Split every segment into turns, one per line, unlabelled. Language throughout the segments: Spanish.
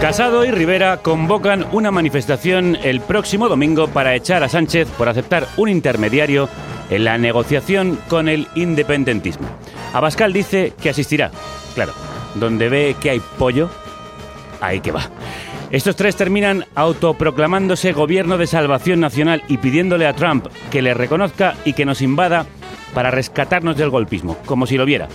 Casado y Rivera convocan una manifestación el próximo domingo para echar a Sánchez por aceptar un intermediario en la negociación con el independentismo. Abascal dice que asistirá. Claro, donde ve que hay pollo, ahí que va. Estos tres terminan autoproclamándose gobierno de salvación nacional y pidiéndole a Trump que le reconozca y que nos invada para rescatarnos del golpismo, como si lo viera.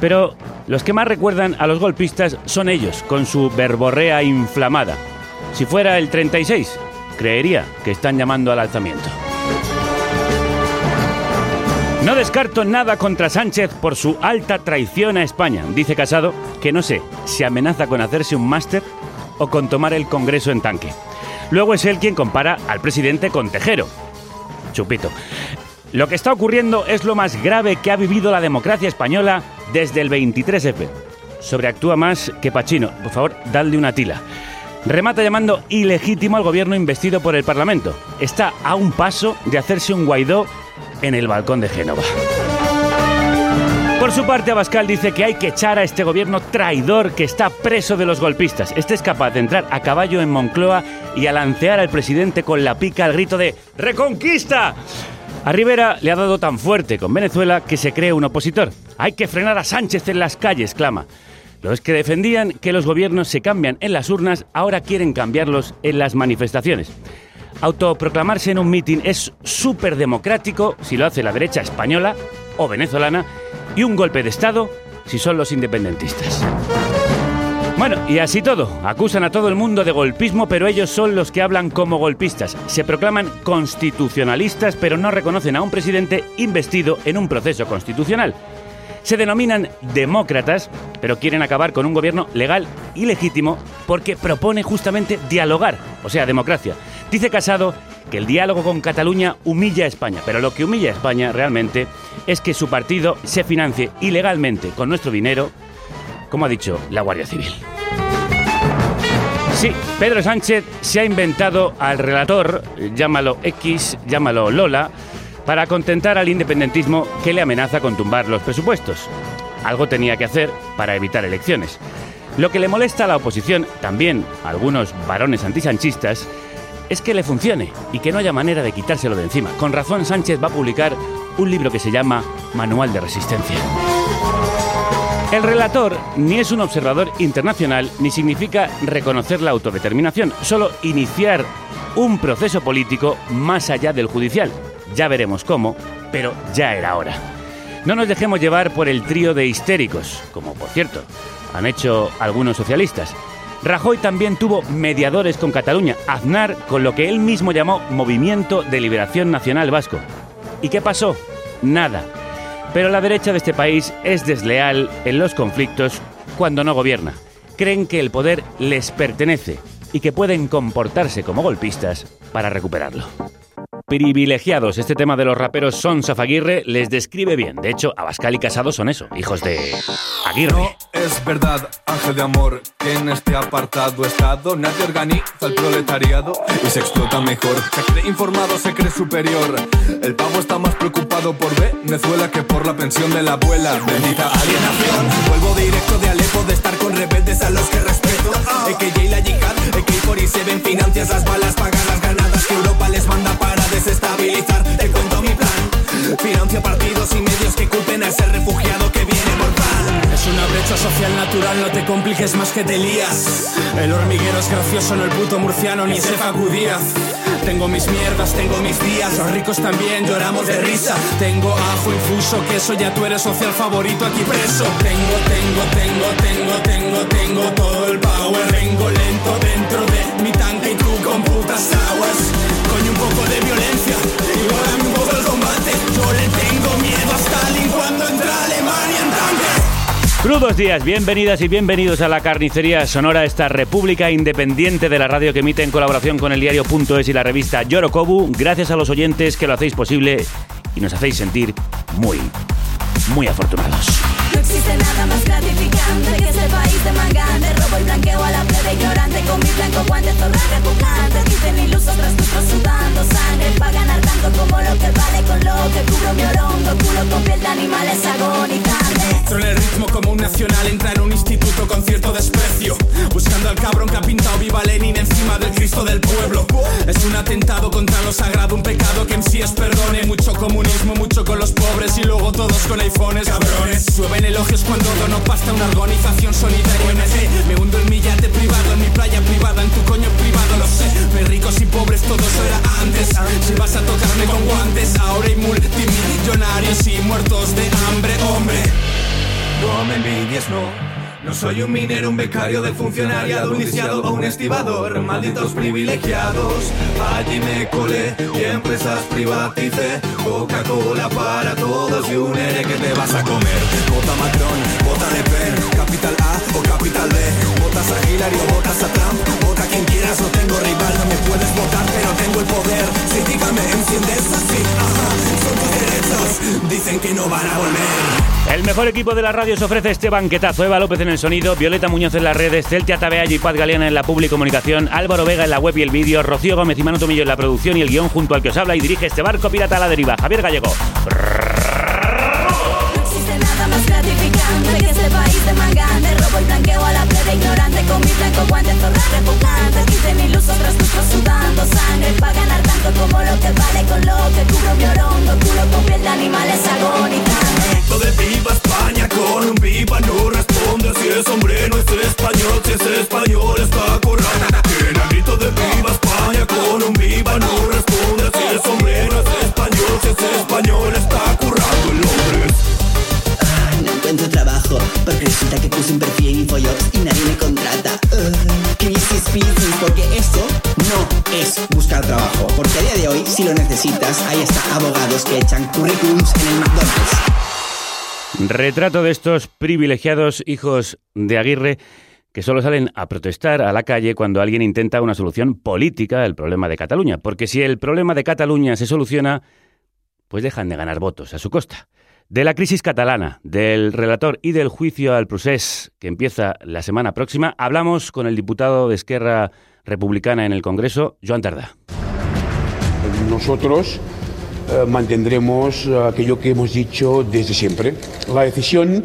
Pero los que más recuerdan a los golpistas son ellos, con su verborrea inflamada. Si fuera el 36, creería que están llamando al alzamiento. No descarto nada contra Sánchez por su alta traición a España, dice Casado, que no sé si amenaza con hacerse un máster o con tomar el Congreso en tanque. Luego es él quien compara al presidente con Tejero. Chupito. Lo que está ocurriendo es lo más grave que ha vivido la democracia española desde el 23F. Sobreactúa más que Pachino. Por favor, dadle una tila. Remata llamando ilegítimo al gobierno investido por el Parlamento. Está a un paso de hacerse un Guaidó en el balcón de Génova. Por su parte, Abascal dice que hay que echar a este gobierno traidor que está preso de los golpistas. Este es capaz de entrar a caballo en Moncloa y a lancear al presidente con la pica al grito de ¡Reconquista! A Rivera le ha dado tan fuerte con Venezuela que se cree un opositor. Hay que frenar a Sánchez en las calles, clama. Los que defendían que los gobiernos se cambian en las urnas ahora quieren cambiarlos en las manifestaciones. Autoproclamarse en un mitin es súper democrático si lo hace la derecha española o venezolana y un golpe de Estado si son los independentistas. Bueno, y así todo. Acusan a todo el mundo de golpismo, pero ellos son los que hablan como golpistas. Se proclaman constitucionalistas, pero no reconocen a un presidente investido en un proceso constitucional. Se denominan demócratas, pero quieren acabar con un gobierno legal y legítimo porque propone justamente dialogar, o sea, democracia. Dice Casado que el diálogo con Cataluña humilla a España, pero lo que humilla a España realmente es que su partido se financie ilegalmente con nuestro dinero, como ha dicho la Guardia Civil. Sí, Pedro Sánchez se ha inventado al relator, llámalo X, llámalo Lola, para contentar al independentismo que le amenaza con tumbar los presupuestos. Algo tenía que hacer para evitar elecciones. Lo que le molesta a la oposición, también a algunos varones antisanchistas, es que le funcione y que no haya manera de quitárselo de encima. Con razón, Sánchez va a publicar un libro que se llama Manual de Resistencia. El relator ni es un observador internacional ni significa reconocer la autodeterminación, solo iniciar un proceso político más allá del judicial. Ya veremos cómo, pero ya era hora. No nos dejemos llevar por el trío de histéricos, como por cierto han hecho algunos socialistas. Rajoy también tuvo mediadores con Cataluña, Aznar con lo que él mismo llamó Movimiento de Liberación Nacional Vasco. ¿Y qué pasó? Nada. Pero la derecha de este país es desleal en los conflictos cuando no gobierna. Creen que el poder les pertenece y que pueden comportarse como golpistas para recuperarlo. Privilegiados, este tema de los raperos son Zafaguirre les describe bien. De hecho, Abascal y Casado son eso, hijos de Aguirre.
Es verdad, ángel de amor, que en este apartado estado nadie organiza el proletariado y se explota mejor. Se cree informado, se cree superior. El pavo está más preocupado por Venezuela que por la pensión de la abuela. Bendita alienación. Vuelvo directo de Alepo de estar con rebeldes a los que respeto. EKJ la yihad, AK-47 financias las balas, pagan las granadas que Europa les manda para desestabilizar. Te cuento mi plan. Financia partidos y medios que culpen a ese refugiado que viene por pan. Es una brecha social natural, no te compliques más que te lías. El hormiguero es gracioso, no el puto murciano ni ese Facu Díaz. Tengo mis mierdas, tengo mis días, los ricos también lloramos de risa. Tengo ajo infuso, queso, ya tú eres social favorito aquí preso. Tengo, tengo, tengo, tengo, tengo, tengo todo el power. Vengo lento dentro de mi tanque y tú con putas aguas. Coño, un poco de violencia, igual a Yo le tengo miedo a.
Crudos días, bienvenidas y bienvenidos a la carnicería sonora, esta república independiente de la radio que emite en colaboración con el diario.es y la revista Yorokobu. Gracias a los oyentes que lo hacéis posible y nos hacéis sentir muy, muy afortunados.
No existe nada más gratificante que ese país de mangante Robo y blanqueo a la plebe ignorante Con mi blanco guante zorra repugnante Dicen ilusos tras tus sudando sangre Pa' ganar tanto como lo que vale Con lo que cubro mi orongo Culo con piel de animales agonizantes
en el ritmo como un nacional Entra en un instituto con cierto desprecio Buscando al cabrón que ha pintado viva Lenin Encima del Cristo del pueblo. Es un atentado contra lo sagrado Un pecado que en sí es perdone Mucho comunismo, mucho con los pobres Y luego todos con iPhones, cabrones Suben elogios cuando dono pasta Una organización solidaria ONG Me hundo en mi yate privado En mi playa privada, en tu coño privado Lo sé, de ricos y pobres todo eso era antes. Si vas a tocarme con guantes Ahora hay multimillonarios y muertos de hambre, hombre. No me envidies, no. No soy un minero, un becario de funcionariado, un lisiado o un estibador. Malditos privilegiados. Allí me colé y empresas privaticé. Coca-Cola para todos y un ere que te vas a comer. Vota Macron, vota Le Pen, Capital A o Capital B. Votas a Hillary o votas a Trump. Vota quien quieras, no tengo rival. No me puedes votar, pero tengo el poder. Sí, dígame, enciendes así. Ajá, son tus derechos. Dicen que no van a volver.
El mejor equipo de la radio se ofrece este banquetazo. Eva López en el sonido, Violeta Muñoz en las redes, Celtia Tabeallo y Paz Galeana en la public comunicación, Álvaro Vega en la web y el vídeo, Rocío Gómez y Manu Tomillo en la producción y el guion junto al que os habla y dirige este barco pirata a la deriva. Javier Gallego.
No existe nada más gratificante que ese país de mangante Robo y blanqueo a la plebe ignorante Con mi blanco guante zorra repugnante Dicen ilusos tras tus sudando sangre Pa' ganar tanto como lo que vale Con lo que cubro mi orongo Culo con piel de animales agonizantes
Grito de viva España con un viva no responde si es hombre no es español si es español está currando en el grito de viva España con un viva no responde si es hombre no es español si es español está currando en Londres
No encuentro trabajo porque resulta que puse un perfil en Infojob y nadie me contrata. Crisis business, porque eso no es buscar trabajo. Porque a día de hoy, si lo necesitas, hay hasta abogados que echan currículums en el McDonald's.
Retrato de estos privilegiados hijos de Aguirre que solo salen a protestar a la calle cuando alguien intenta una solución política al problema de Cataluña. Porque si el problema de Cataluña se soluciona, pues dejan de ganar votos a su costa. De la crisis catalana, del relator y del juicio al procés que empieza la semana próxima, hablamos con el diputado de Esquerra Republicana en el Congreso, Joan Tardá.
Nosotros eh, mantendremos eh, aquello que hemos dicho desde siempre. La decisión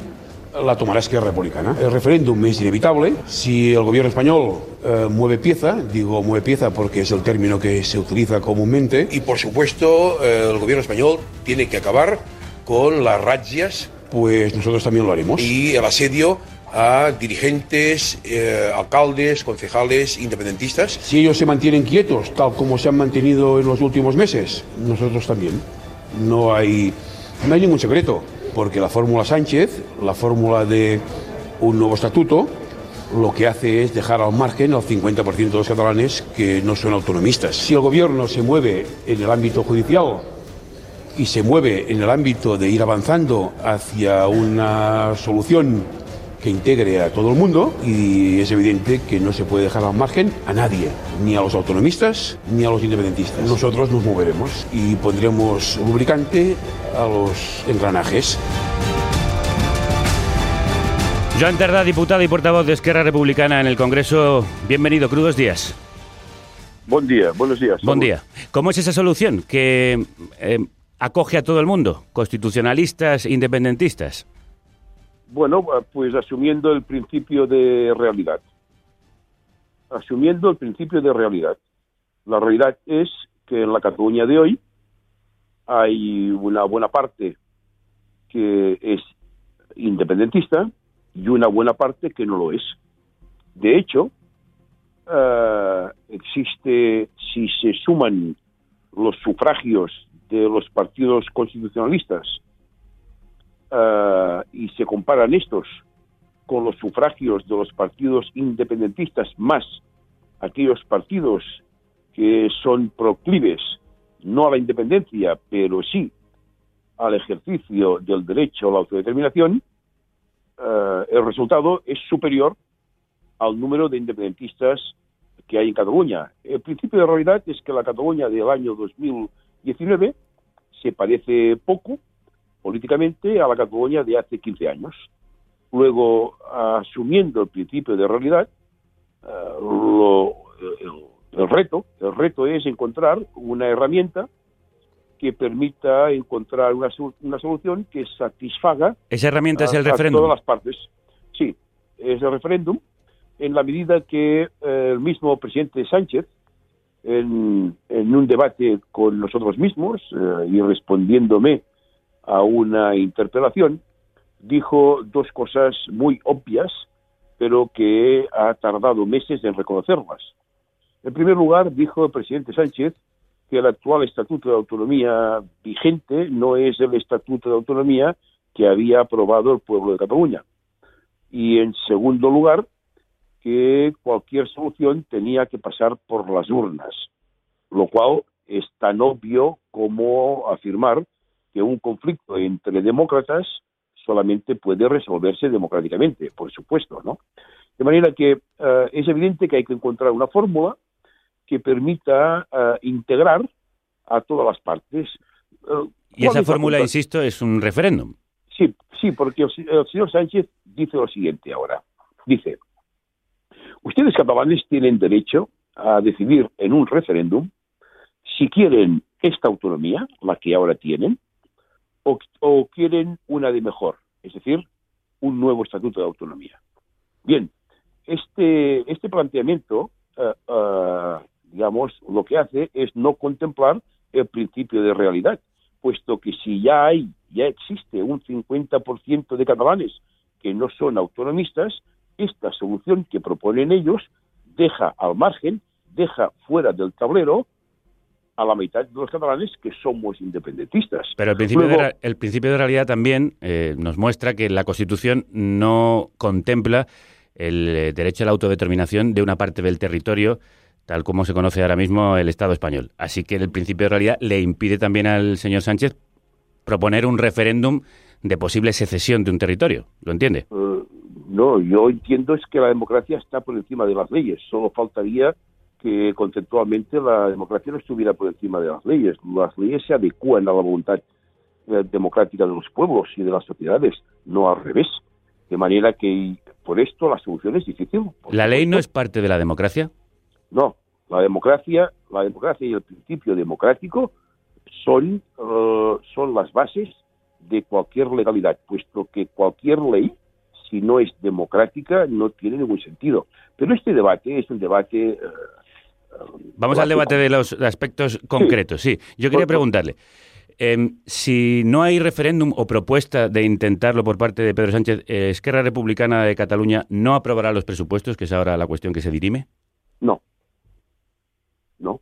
la tomará Esquerra Republicana. El referéndum es inevitable. Si el gobierno español eh, mueve pieza, digo mueve pieza porque es el término que se utiliza comúnmente, y por supuesto eh, el gobierno español tiene que acabar con las razias, pues nosotros también lo haremos. Y el asedio a dirigentes, eh, alcaldes, concejales, independentistas. Si ellos se mantienen quietos, tal como se han mantenido en los últimos meses, nosotros también. No hay, no hay ningún secreto, porque la fórmula Sánchez, la fórmula de un nuevo estatuto, lo que hace es dejar al margen al 50% de los catalanes que no son autonomistas. Si el gobierno se mueve en el ámbito judicial y se mueve en el ámbito de ir avanzando hacia una solución que integre a todo el mundo y es evidente que no se puede dejar al margen a nadie, ni a los autonomistas ni a los independentistas. Nosotros nos moveremos y pondremos lubricante a los engranajes.
Joan Tardá, diputado y portavoz de Esquerra Republicana en el Congreso. Bienvenido, crudos días.
Buen día, buenos días.
Buen día. ¿Cómo es esa solución que eh, acoge a todo el mundo, constitucionalistas, independentistas?
Bueno, pues asumiendo el principio de realidad. Asumiendo el principio de realidad. La realidad es que en la Cataluña de hoy hay una buena parte que es independentista y una buena parte que no lo es. De hecho, eh, existe, si se suman los sufragios de los partidos constitucionalistas eh, y se comparan estos con los sufragios de los partidos independentistas más aquellos partidos que son proclives no a la independencia, pero sí al ejercicio del derecho a la autodeterminación, eh, el resultado es superior al número de independentistas que hay en Cataluña. El principio de realidad es que la Cataluña del año 2019 se parece poco políticamente a la Cataluña de hace 15 años. Luego, asumiendo el principio de realidad, eh, lo, el, el reto, el reto es encontrar una herramienta que permita encontrar una, una solución que satisfaga
Esa herramienta es
a-
el
a
referéndum.
todas las partes. Sí, es el referéndum en la medida que eh, el mismo presidente Sánchez, en, en un debate con nosotros mismos eh, y respondiéndome a una interpelación, dijo dos cosas muy obvias, pero que ha tardado meses en reconocerlas. En primer lugar, dijo el presidente Sánchez que el actual Estatuto de Autonomía vigente no es el Estatuto de Autonomía que había aprobado el pueblo de Cataluña. Y en segundo lugar, que cualquier solución tenía que pasar por las urnas, lo cual es tan obvio como afirmar que un conflicto entre demócratas solamente puede resolverse democráticamente, por supuesto, ¿no? De manera que eh, es evidente que hay que encontrar una fórmula que permita eh, integrar a todas las partes. Eh,
Y
¿cuál
esa
es la
fórmula, insisto, es un referéndum.
Sí, sí, porque el, el señor Sánchez dice lo siguiente ahora. Dice, ustedes catalanes tienen derecho a decidir en un referéndum si quieren esta autonomía, la que ahora tienen, o, quieren una de mejor, es decir, un nuevo estatuto de autonomía. Bien, este, este planteamiento, eh, digamos, lo que hace es no contemplar el principio de realidad, puesto que si ya hay, ya existe un 50% de catalanes que no son autonomistas, esta solución que proponen ellos deja al margen, deja fuera del tablero a la mitad de los catalanes que somos independentistas.
Pero el principio,
Luego-
de, el principio de realidad también eh, nos muestra que la Constitución no contempla el eh, derecho a la autodeterminación de una parte del territorio, tal como se conoce ahora mismo el Estado español. Así que el principio de realidad le impide también al señor Sánchez proponer un referéndum de posible secesión de un territorio. ¿Lo entiende?
Eh, no, yo entiendo es que la democracia está por encima de las leyes. Solo faltaría que conceptualmente la democracia no estuviera por encima de las leyes. Las leyes se adecúan a la voluntad eh, democrática de los pueblos y de las sociedades, no al revés. De manera que por esto la solución es difícil.
¿La ley no es parte de la democracia?
No, la democracia, la democracia y el principio democrático son, eh, son las bases de cualquier legalidad, puesto que cualquier ley, si no es democrática, no tiene ningún sentido. Pero este debate es un debate. eh,
Vamos al debate de los aspectos concretos, sí. Yo quería preguntarle, em, si no hay referéndum o propuesta de intentarlo por parte de Pedro Sánchez, eh, ¿Esquerra Republicana de Cataluña no aprobará los presupuestos, que es ahora la cuestión que se dirime?
No. No.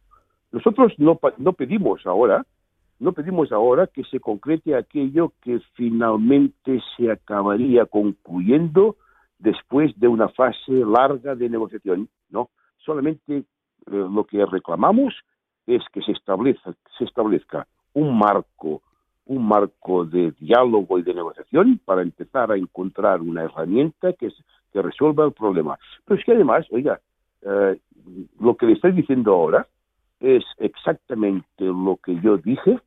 Nosotros no, no pedimos ahora, no pedimos ahora que se concrete aquello que finalmente se acabaría concluyendo después de una fase larga de negociación. No. Solamente lo que reclamamos es que se establezca, se establezca un marco un marco de diálogo y de negociación para empezar a encontrar una herramienta que, que resuelva el problema. Pero es que además, oiga, eh, lo que le estoy diciendo ahora es exactamente lo que yo dije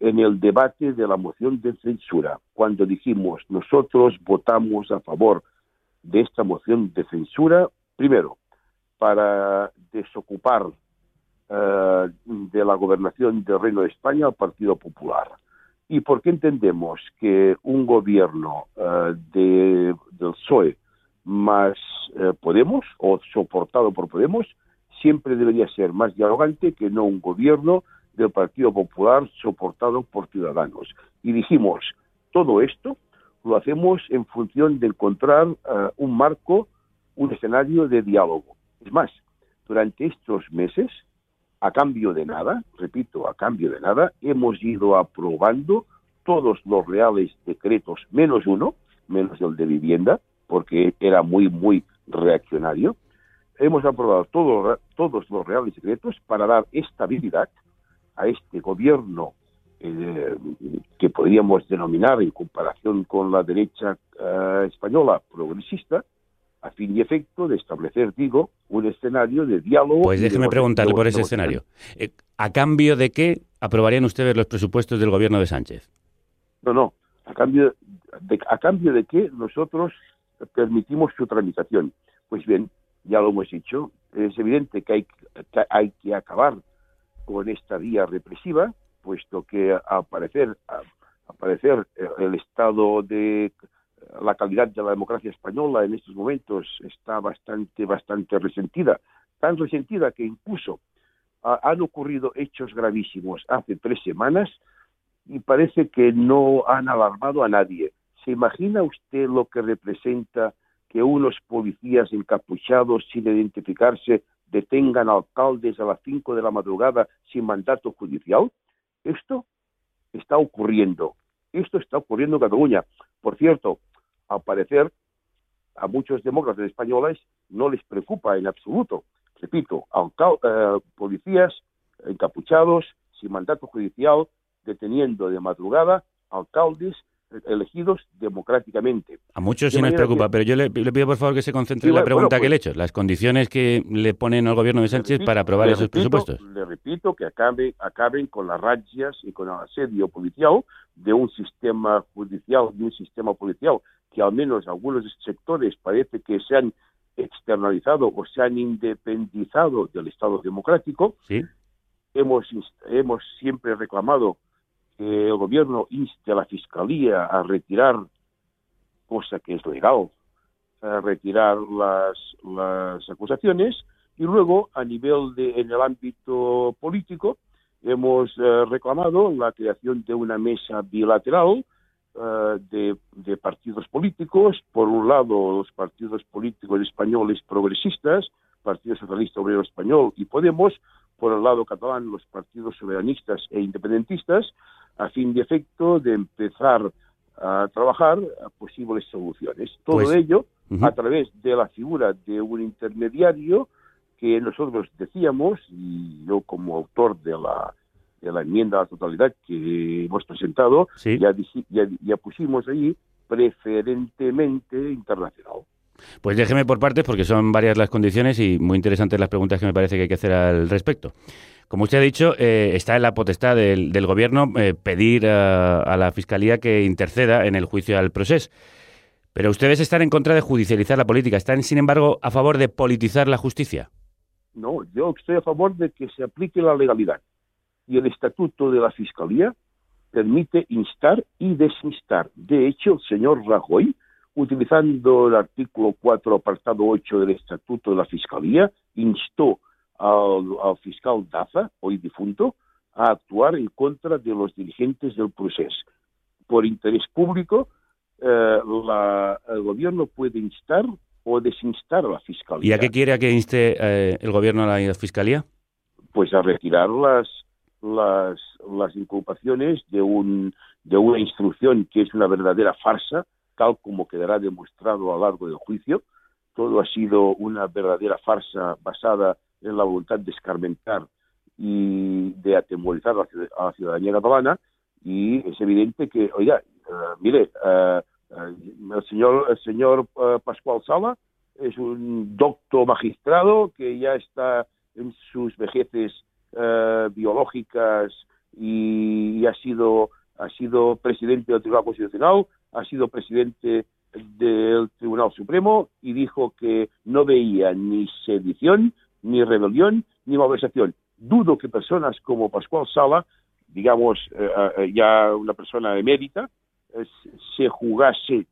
en el debate de la moción de censura, cuando dijimos nosotros votamos a favor de esta moción de censura, primero, para desocupar eh, de la gobernación del Reino de España al Partido Popular. Y porque entendemos que un gobierno eh, de, del PSOE más eh, Podemos, o soportado por Podemos, siempre debería ser más dialogante que no un gobierno del Partido Popular soportado por Ciudadanos. Y dijimos, todo esto lo hacemos en función de encontrar un marco, un escenario de diálogo. Es más, durante estos meses, a cambio de nada, repito, a cambio de nada, hemos ido aprobando todos los reales decretos, menos uno, menos el de vivienda, porque era muy, muy reaccionario. Hemos aprobado todo- todos los reales decretos para dar estabilidad a este gobierno eh, que podríamos denominar en comparación con la derecha eh, española progresista, a fin y efecto de establecer, digo, un escenario de diálogo.
Pues déjeme preguntarle por ese escenario. Eh, ¿A cambio de qué aprobarían ustedes los presupuestos del gobierno de Sánchez?
No, no. A cambio de, a cambio de que nosotros permitimos su tramitación. Pues bien, ya lo hemos dicho, es evidente que hay, que hay que acabar con esta vía represiva, puesto que al parecer, a- al parecer el estado de la calidad de la democracia española en estos momentos está bastante, bastante resentida, tan resentida que incluso ah, han ocurrido hechos gravísimos hace tres semanas y parece que no han alarmado a nadie. ¿Se imagina usted lo que representa que unos policías encapuchados sin identificarse detengan alcaldes a las 5 de la madrugada sin mandato judicial? Esto está ocurriendo. Esto está ocurriendo en Cataluña. Por cierto, al parecer, a muchos demócratas españoles no les preocupa en absoluto. Repito, eh, policías encapuchados, sin mandato judicial, deteniendo de madrugada alcaldes elegidos democráticamente.
A muchos
De
sí nos preocupa,
que-
pero yo le, le pido por favor que se concentre
Sí,
en la pregunta
bueno,
que le he
pues-
hecho. Las condiciones que le ponen al gobierno de Sánchez
repito-
para aprobar esos
repito-
presupuestos.
Le repito que acabe, acaben con las razias y con el asedio policial de un sistema judicial y un sistema policial que al menos algunos sectores parece que se han externalizado o se han independizado del Estado democrático.
Sí.
Hemos, hemos siempre reclamado que el gobierno inste a la Fiscalía a retirar, cosa que es legal, a retirar las, las acusaciones y luego a nivel de en el ámbito político hemos eh, reclamado la creación de una mesa bilateral eh, de, de partidos políticos. Por un lado los partidos políticos españoles progresistas Partido Socialista Obrero Español y Podemos por el lado catalán los partidos soberanistas e independentistas a fin de efecto de empezar a trabajar a posibles soluciones todo
Pues,
ello a través de la figura de un intermediario que nosotros decíamos, y yo como autor de la, de la enmienda a la totalidad que hemos presentado,
Sí.
ya, diji- ya, ya pusimos ahí preferentemente internacional.
Pues déjeme por partes porque son varias las condiciones y muy interesantes las preguntas que me parece que hay que hacer al respecto. Como usted ha dicho, eh, está en la potestad del, Gobierno eh, pedir a, a la Fiscalía que interceda en el juicio al proceso. Pero ustedes están en contra de judicializar la política. ¿Están, sin embargo, a favor de politizar la justicia?
No, yo estoy a favor de que se aplique la legalidad. Y el estatuto de la Fiscalía permite instar y desinstar. De hecho, el señor Rajoy, utilizando el artículo 4, apartado 8 del estatuto de la Fiscalía, instó al, al fiscal Daza, hoy difunto, a actuar en contra de los dirigentes del proceso. Por interés público, eh, la- el gobierno puede instar o desinstar a la Fiscalía
¿Y a qué quiere a que inste eh, el Gobierno a la Fiscalía?
pues a retirar las las, las inculpaciones de un de una instrucción que es una verdadera farsa, tal como quedará demostrado a lo largo del juicio. Todo ha sido una verdadera farsa basada en la voluntad de escarmentar y de atemorizar a la ciudadanía catalana y es evidente que, oiga, eh, mire, eh, eh, el señor, el señor Pascual Sala es un docto magistrado que ya está en sus vejeces biológicas y ha sido ha sido presidente del Tribunal Constitucional, ha sido presidente del Tribunal Supremo y dijo que no veía ni sedición, ni rebelión, ni malversación. Dudo que personas como Pascual Sala, digamos eh, eh, ya una persona emérita, eh, se jugase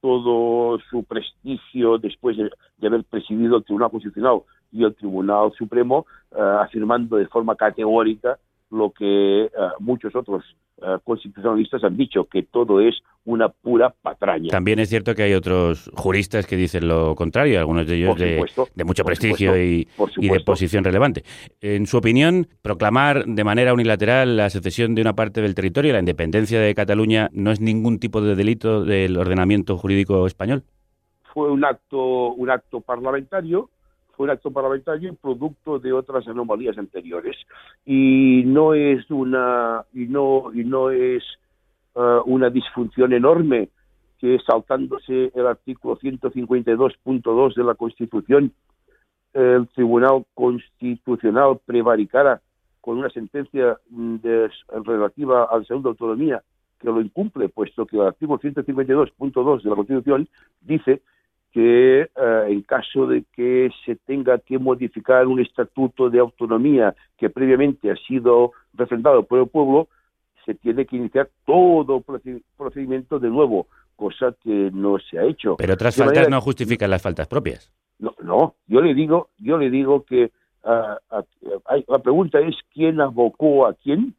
todo su prestigio después de, de haber presidido el Tribunal Constitucional y el Tribunal Supremo, eh, afirmando de forma categórica lo que eh, muchos otros eh, constitucionalistas han dicho, que todo es una pura patraña.
También es cierto que hay otros juristas que dicen lo contrario, algunos de ellos de, mucho prestigio
supuesto,
y, de posición relevante. En su opinión, proclamar de manera unilateral la secesión de una parte del territorio, la independencia de Cataluña, no es ningún tipo de delito del ordenamiento jurídico español.
Fue un acto, un acto parlamentario, fue un acto parlamentario producto de otras anomalías anteriores. Y no es una y no y no es eh, una disfunción enorme que saltándose el artículo 152.2 de la Constitución el Tribunal Constitucional prevaricara con una sentencia mm, relativa al segundo de autonomía que lo incumple, puesto que el artículo 152.2 de la Constitución dice que eh, en caso de que se tenga que modificar un estatuto de autonomía que previamente ha sido refrendado por el pueblo, se tiene que iniciar todo proce- procedimiento de nuevo, cosa que no se ha hecho.
Pero otras
De
faltas
manera
no justifican las faltas propias.
no, no, yo le digo, yo le digo que ah, ah, hay- la pregunta es quién abocó a quién.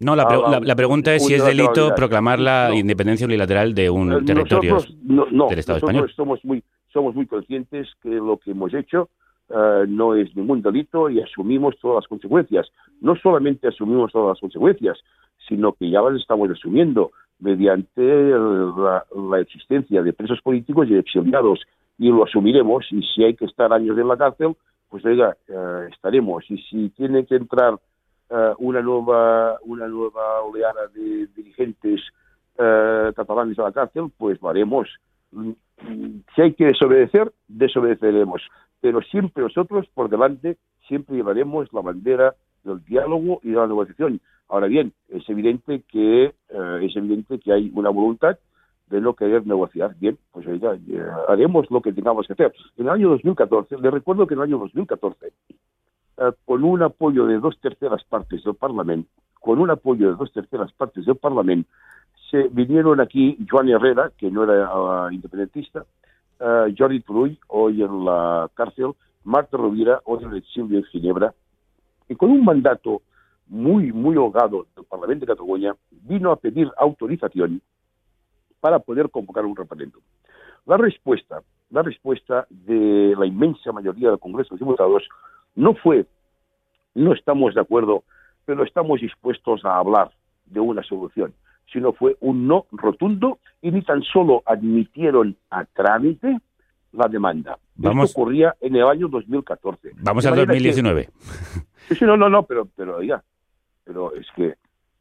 No, la, pre-
a
la- la pregunta es si es delito proclamar la
No.
independencia unilateral de un
Eh,
territorio
no, no,
del Estado español.
somos muy, somos muy conscientes que lo que hemos hecho eh, no es ningún delito y asumimos todas las consecuencias. No solamente asumimos todas las consecuencias, sino que ya las estamos asumiendo mediante la, la existencia de presos políticos y exiliados y lo asumiremos y si hay que estar años en la cárcel, pues oiga, eh, estaremos y si tiene que entrar eh, una nueva una nueva oleada de dirigentes eh, catalanes a la cárcel, pues lo haremos. Mm, mm, Si hay que desobedecer, desobedeceremos. Pero siempre nosotros, por delante, siempre llevaremos la bandera del diálogo y de la negociación. Ahora bien, es evidente que eh, es evidente que hay una voluntad de no querer negociar. Bien, pues oiga, eh, haremos lo que tengamos que hacer. En el año 2014, le recuerdo que en el año 2014 eh, con un apoyo de dos terceras partes del Parlamento, con un apoyo de dos terceras partes del Parlamento, se vinieron aquí Joan Herrera, que no era ah, independentista, eh, Jordi Turull, hoy en la cárcel, Marta Rovira, hoy en el exilio en Ginebra, y con un mandato muy, muy holgado del Parlamento de Cataluña, vino a pedir autorización para poder convocar un referéndum. La respuesta, la respuesta de la inmensa mayoría del Congreso de Diputados no fue no estamos de acuerdo, pero estamos dispuestos a hablar de una solución, sino fue un no rotundo y ni tan solo admitieron a trámite la demanda.
Vamos-
Esto ocurría en el año 2014.
Vamos al
manera que-
2019.
Sí, no, no, no, pero, pero oiga, pero es que,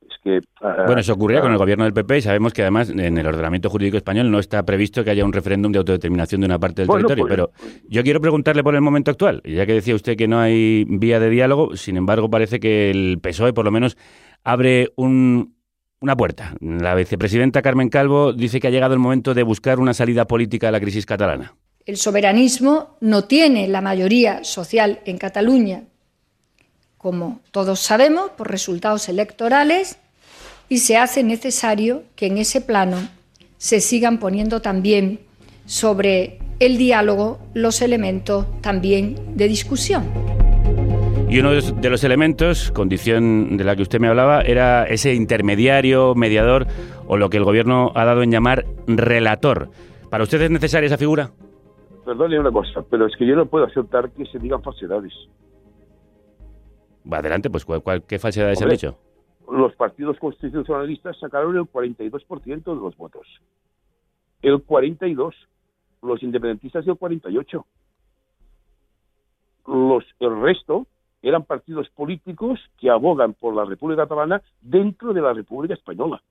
es que... ah,
Bueno, eso ocurría con el gobierno del PP y sabemos que además en el ordenamiento jurídico español no está previsto que haya un referéndum de autodeterminación de una parte del
Bueno,
territorio.
pues-
pero yo quiero preguntarle por el momento actual, ya que decía usted que no hay vía de diálogo, sin embargo parece que el PSOE por lo menos abre un- una puerta. La vicepresidenta Carmen Calvo dice que ha llegado el momento de buscar una salida política a la crisis catalana.
El soberanismo no tiene la mayoría social en Cataluña, como todos sabemos, por resultados electorales, y se hace necesario que en ese plano se sigan poniendo también sobre el diálogo los elementos también de discusión.
Y uno de los- elementos, condición de la que usted me hablaba, era ese intermediario, mediador, o lo que el gobierno ha dado en llamar relator. ¿Para usted es necesaria esa figura?
Perdone una cosa, pero es que yo no puedo aceptar que se digan falsedades.
Adelante, pues ¿cuál, cuál- ¿qué falsedades han dicho?
los partidos constitucionalistas sacaron el 42% de los votos. El 42. Los independentistas el 48. Los, el resto eran partidos políticos que abogan por la República Catalana dentro de la República Española.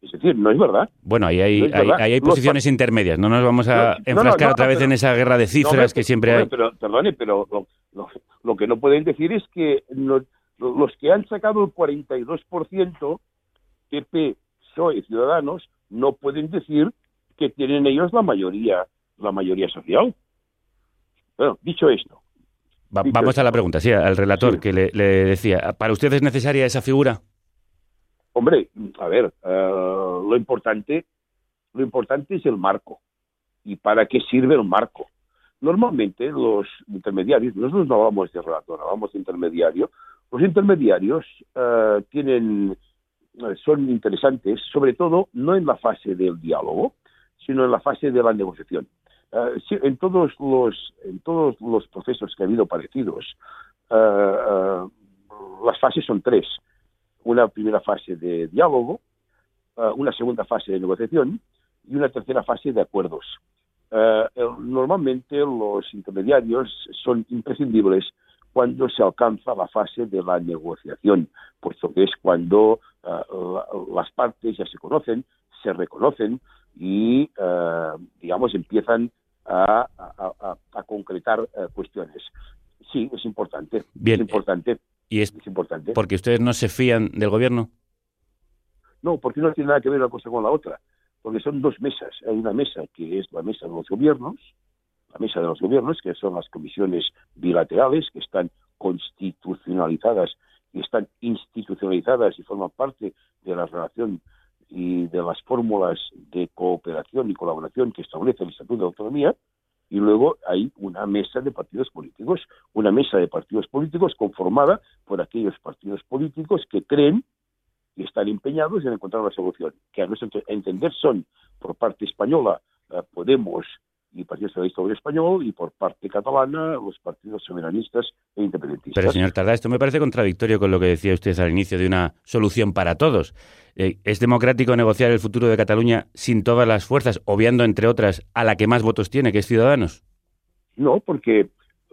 Es decir, no es verdad.
Bueno, ahí hay,
No
ahí-
Los
posiciones intermedias. No nos vamos a
No,
enfrascar
no,
otra vez
pero-
en esa guerra de cifras que siempre hay.
Pero, perdone, pero lo, que no pueden decir es que no- los que han sacado el 42%, PP, PSOE, Ciudadanos, no pueden decir que tienen ellos la mayoría, la mayoría social. Bueno, dicho esto,
Va-
dicho
vamos a la pregunta, sí, al relator
Sí.
que le, le decía. ¿Para usted es necesaria esa figura?
Hombre, a ver, eh, lo importante, lo importante es el marco. ¿Y para qué sirve el marco? Normalmente los intermediarios, nosotros no hablamos de relator, hablamos de intermediario, Los intermediarios eh, tienen, eh, son interesantes, sobre todo no en la fase del diálogo, sino en la fase de la negociación. Eh, en todos los en todos los procesos que ha habido parecidos, eh, las fases son tres: una primera fase de diálogo, una segunda fase de negociación y una tercera fase de acuerdos. Eh, normalmente los intermediarios son imprescindibles cuando se alcanza la fase de la negociación, puesto que es cuando la- las partes ya se conocen, se reconocen y, eh, digamos, empiezan a, a- a- a concretar cuestiones. Sí, es importante.
Bien,
Es importante.
Y es
Es importante.
porque ustedes no se fían del gobierno.
No, porque no tiene nada que ver una cosa con la otra. Porque son dos mesas. Hay una mesa que es la mesa de los gobiernos, la mesa de los gobiernos, que son las comisiones bilaterales, que están constitucionalizadas y están institucionalizadas y forman parte de la relación y de las fórmulas de cooperación y colaboración que establece el Estatuto de Autonomía. Y luego hay una mesa de partidos políticos, una mesa de partidos políticos conformada por aquellos partidos políticos que creen y están empeñados en encontrar una solución, que a nuestro ente- entender son, por parte española, eh, Podemos y Partido Socialista Obrero Español, y por parte catalana, los partidos soberanistas e independentistas.
Pero, señor Tardá, esto me parece contradictorio con lo que decía usted al inicio de una solución para todos. Eh, ¿Es democrático negociar el futuro de Cataluña sin todas las fuerzas, obviando, entre otras, a la que más votos tiene, que es Ciudadanos?
No, porque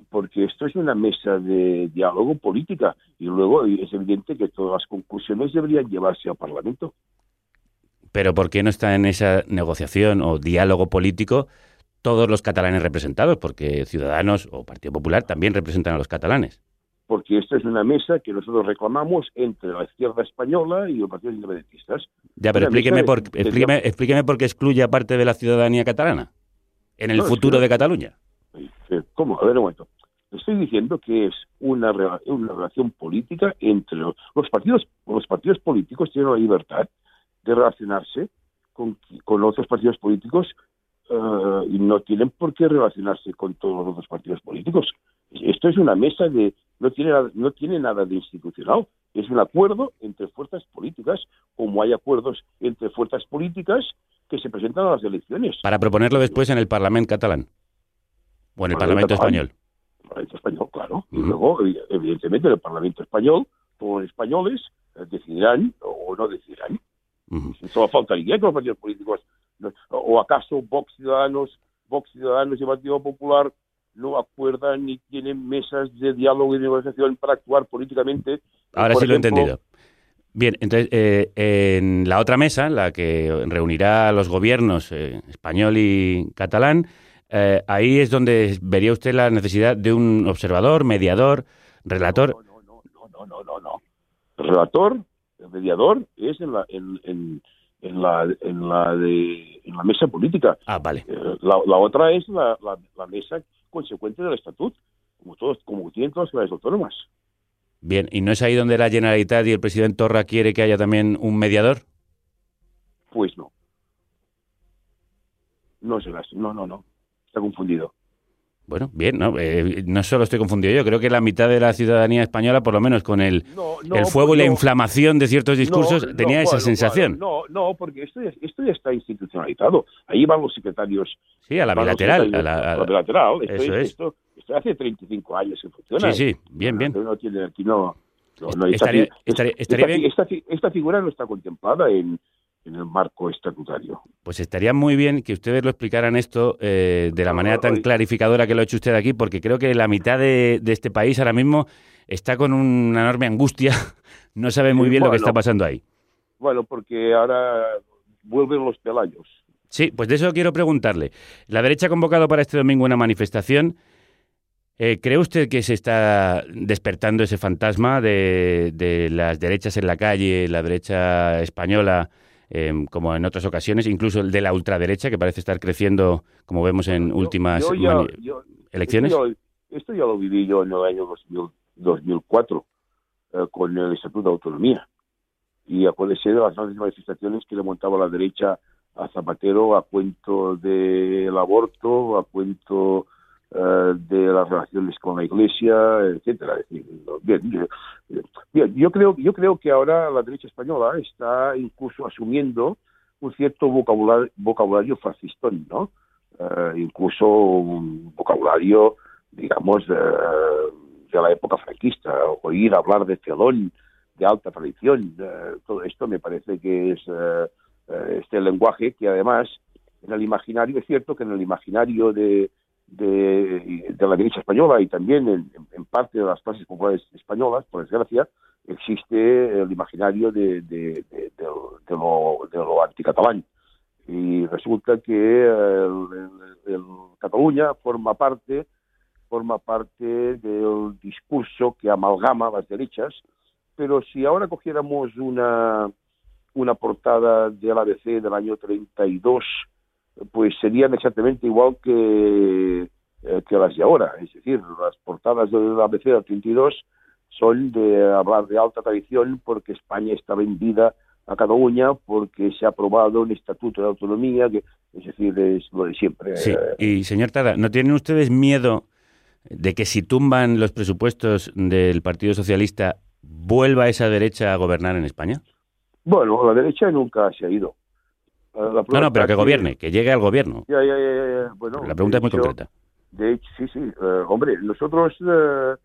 porque esto es una mesa de diálogo política y luego es evidente que todas las conclusiones deberían llevarse al Parlamento.
Pero ¿por qué no está en esa negociación o diálogo político todos los catalanes representados? Porque Ciudadanos o Partido Popular también representan a los catalanes.
Porque esta es una mesa que nosotros reclamamos entre la izquierda española y los partidos independentistas.
Ya, pero explíqueme por, explíqueme, explíqueme por qué excluye a parte de la ciudadanía catalana en el
No, es
futuro
que-
de Cataluña.
Eh, ¿Cómo? A ver un momento. Estoy diciendo que es una, rela- una relación política entre los, partidos. Los partidos políticos tienen la libertad de relacionarse con, con otros partidos políticos eh, y no tienen por qué relacionarse con todos los otros partidos políticos. Esto es una mesa de no tiene no tiene nada de institucional. Es un acuerdo entre fuerzas políticas, como hay acuerdos entre fuerzas políticas que se presentan a las elecciones.
Para proponerlo después en el Parlamento catalán. O en el
Parlamento
español.
El Parlamento español, claro. Y luego, evi- evidentemente, en el Parlamento español, todos los españoles eh, decidirán o no decidirán. Solo faltaría que los partidos políticos, o acaso Vox Ciudadanos, Vox Ciudadanos y Partido Popular no acuerdan ni tienen mesas de diálogo y negociación para actuar políticamente.
Ahora
Por
sí lo he entendido. Bien, entonces, eh, en la otra mesa, la que reunirá a los gobiernos eh, español y catalán, eh, ahí es donde vería usted la necesidad de un observador, mediador, relator.
No, no, no, no. El relator, el mediador, es en la, en, en, en la, en la, de, en la mesa política.
Ah, vale.
Eh, la, la otra es la, la, la mesa consecuente del estatuto, como todos, como tienen todas las ciudades autónomas.
Bien, ¿y no es ahí donde la Generalitat y el presidente Torra quiere que haya también un mediador?
Pues no. No. No, no, no. Está confundido.
Bueno, bien, no, Eh, no solo estoy confundido yo, creo que la mitad de la ciudadanía española, por lo menos con el,
No, no,
el fuego y la inflamación de ciertos discursos, tenía esa
bueno,
sensación.
bueno, no, no, porque esto ya, esto ya está institucionalizado. Ahí van los secretarios.
Sí, a la bilateral, a la- a-
a la bilateral. Esto,
Eso
es,
es.
Esto, esto hace 35 años que funciona.
Sí, sí, bien, bien.
No, tiene, aquí no, no, no, esta
Estaría- estaría-
esta
bien.
Esta, esta figura no está contemplada en, en el marco estatutario.
Pues estaría muy bien que ustedes lo explicaran esto eh, de la manera tan clarificadora que lo ha hecho usted aquí, porque creo que la mitad de, de este país ahora mismo está con una enorme angustia, no sabe muy bien lo que está pasando ahí.
Bueno, porque ahora vuelven los pelayos.
Sí, pues de eso quiero preguntarle. La derecha ha convocado para este domingo una manifestación. Eh, ¿Cree usted que se está despertando ese fantasma de, de las derechas en la calle, la derecha española, eh, como en otras ocasiones, incluso el de la ultraderecha, que parece estar creciendo, como vemos en últimas
Yo ya- yo-
elecciones?
Esto ya, esto ya lo viví yo en el año 2000 2004 eh, con el Estatuto de Autonomía. Y acuérdese de las grandes manifestaciones que le montaba la derecha a Zapatero a cuento del aborto, a cuento eh, de las relaciones con la Iglesia, etcétera. Bien, bien, yo creo, yo creo que ahora la derecha española está incluso asumiendo un cierto vocabulario, vocabulario fascistón, ¿no? Eh, incluso un vocabulario, digamos, de, de la época franquista, oír hablar de celón, de alta tradición, eh, todo esto me parece que es eh, este lenguaje que además en el imaginario, es cierto que en el imaginario de, de, la derecha española y también en, parte de las clases populares españolas, por desgracia, existe el imaginario de, de, de, de lo, anticatalán. Y resulta que Cataluña forma parte forma parte del discurso que amalgama las derechas, pero si ahora cogiéramos una, una portada del ABC del año 32, pues serían exactamente igual que, eh, que las de ahora. Es decir, las portadas del ABC del 32 son de hablar de alta tradición porque España está vendida a Cataluña porque se ha aprobado un estatuto de autonomía, que es decir, es lo de siempre.
Sí. Y señor Tada, ¿no tienen ustedes miedo de que si tumban los presupuestos del Partido Socialista vuelva esa derecha a gobernar en España?
Bueno, la derecha nunca se ha ido.
No, no, pero que gobierne, que llegue al gobierno.
Ya, ya, ya, ya. Bueno,
la pregunta es muy
hecho,
concreta.
De hecho, sí, sí. Uh, hombre, nosotros, uh,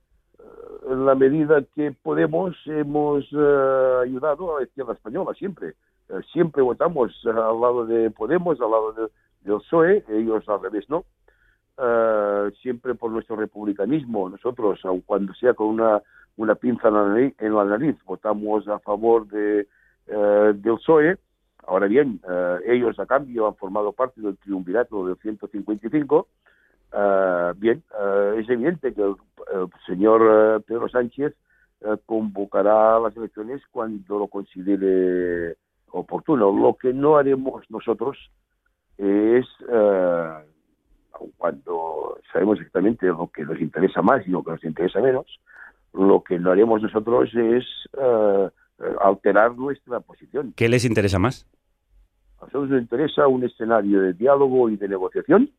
en la medida que podemos, hemos uh, ayudado a la izquierda española, siempre. siempre votamos al lado de Podemos, al lado de, del PSOE, ellos al revés, ¿no? siempre por nuestro republicanismo. Nosotros, aun cuando sea con una, una pinza en la, nariz, en la nariz, votamos a favor de, del PSOE. Ahora bien, ellos a cambio han formado parte del triunvirato del 155. Uh, bien, uh, es evidente que el, señor uh, Pedro Sánchez convocará las elecciones cuando lo considere oportuno. Lo que no haremos nosotros es, cuando sabemos exactamente lo que nos interesa más y lo que nos interesa menos, lo que no haremos nosotros es alterar nuestra posición.
¿Qué les interesa más?
A nosotros nos interesa un escenario de diálogo y de negociación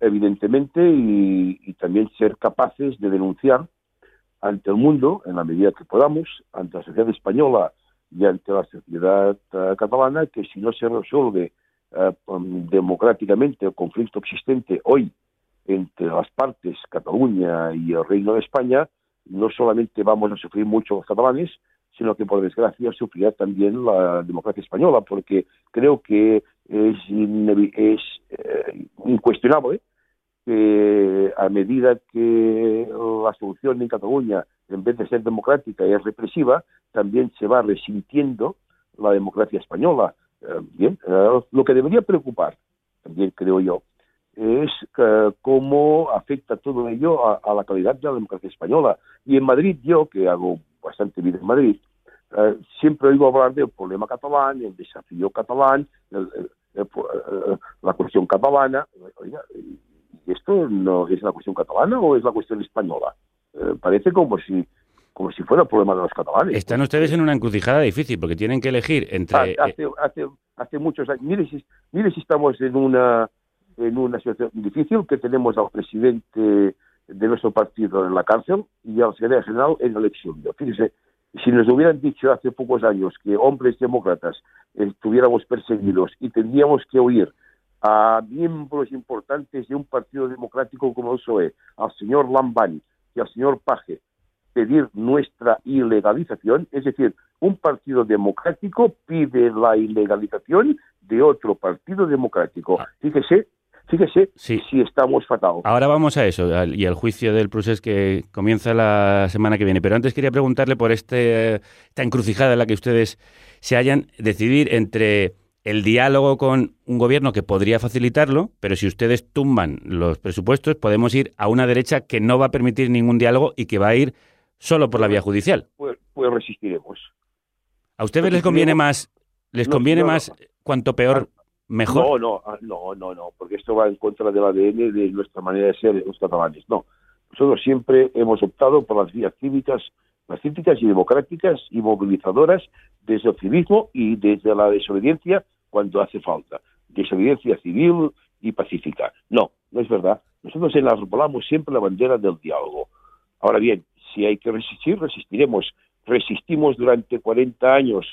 evidentemente, y, y, también ser capaces de denunciar ante el mundo, en la medida que podamos, ante la sociedad española y ante la sociedad uh, catalana, que si no se resuelve uh, democráticamente el conflicto existente hoy entre las partes Cataluña y el Reino de España, no solamente vamos a sufrir mucho los catalanes, sino que por desgracia sufrirá también la democracia española, porque creo que es, eh, incuestionable que a medida que la solución en Cataluña, en vez de ser democrática es represiva, también se va resintiendo la democracia española. Eh, bien, eh, lo que debería preocupar, también creo yo, es cómo afecta todo ello a, a, la calidad de la democracia española. Y en Madrid, yo, que hago bastante vida en Madrid, uh, siempre oigo hablar del problema catalán, el desafío catalán, el, el, el, la cuestión catalana. Oiga, ¿esto no es la cuestión catalana o es la cuestión española? Eh, parece como si como si fuera el problema de los catalanes.
Están ustedes en una encrucijada difícil porque tienen que elegir entre...
Hace, hace, hace muchos años. Mire si, mire si estamos en una, en una situación difícil, que tenemos al presidente de nuestro partido en la cárcel y al secretario general en el exilio. Fíjese, si nos hubieran dicho hace pocos años que hombres demócratas estuviéramos perseguidos y tendríamos que huir a miembros importantes de un partido democrático como el PSOE, al señor Lambani y al señor Paje, pedir nuestra ilegalización, es decir, un partido democrático pide la ilegalización de otro partido democrático. Fíjese, fíjese
sí.
si estamos fatal.
Ahora vamos a eso y al juicio del Prusés que comienza la semana que viene. Pero antes quería preguntarle por este, esta encrucijada en la que ustedes se hayan decidir entre el diálogo con un gobierno que podría facilitarlo, pero si ustedes tumban los presupuestos, podemos ir a una derecha que no va a permitir ningún diálogo y que va a ir solo por la vía judicial.
Pues, pues resistiremos.
¿A ustedes les conviene más, les conviene no, no, más cuanto peor, mejor?
No, no, no, no, no, porque esto va en contra del ADN de nuestra manera de ser los catalanes. No, nosotros siempre hemos optado por las vías cívicas, pacíficas y democráticas y movilizadoras desde el civismo y desde la desobediencia cuando hace falta. Desobediencia civil y pacífica. No, no es verdad. Nosotros enarbolamos siempre la bandera del diálogo. Ahora bien, si hay que resistir, resistiremos. Resistimos durante 40 años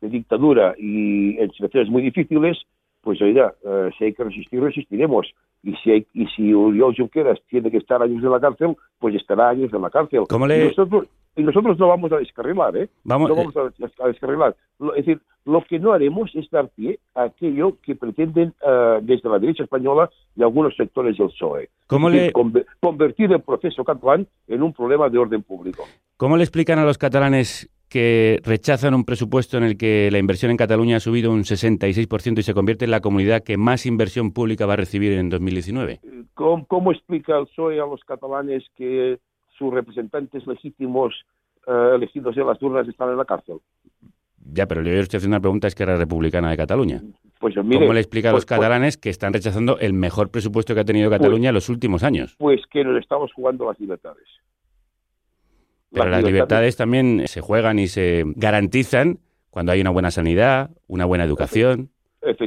de dictadura y en situaciones muy difíciles, pues oiga, eh, si hay que resistir, resistiremos. Y si, hay, y si Oriol Junqueras tiene que estar años en la cárcel, pues estará años en la cárcel.
¿Cómo le-
Y nosotros, y nosotros no vamos a descarrilar, ¿eh?
Vamos-
no vamos a, descarrilar. Es decir, lo que no haremos es dar pie a aquello que pretenden eh, desde la derecha española y algunos sectores del PSOE.
¿Cómo le-
convertir el proceso catalán en un problema de orden público.
¿Cómo le explican a los catalanes que rechazan un presupuesto en el que la inversión en Cataluña ha subido un 66% y se convierte en la comunidad que más inversión pública va a recibir en 2019?
¿Cómo, cómo explica el PSOE a los catalanes que sus representantes legítimos eh, elegidos en las urnas están en la cárcel?
Ya, pero yo estoy haciendo una pregunta a Esquerra Republicana de Cataluña.
Pues mire,
¿Cómo le explica a los
pues- pues-
catalanes que están rechazando el mejor presupuesto que ha tenido Cataluña en los últimos años?
Pues que nos estamos jugando las libertades.
Pero las libertades también se juegan y se garantizan cuando hay una buena sanidad, una buena educación,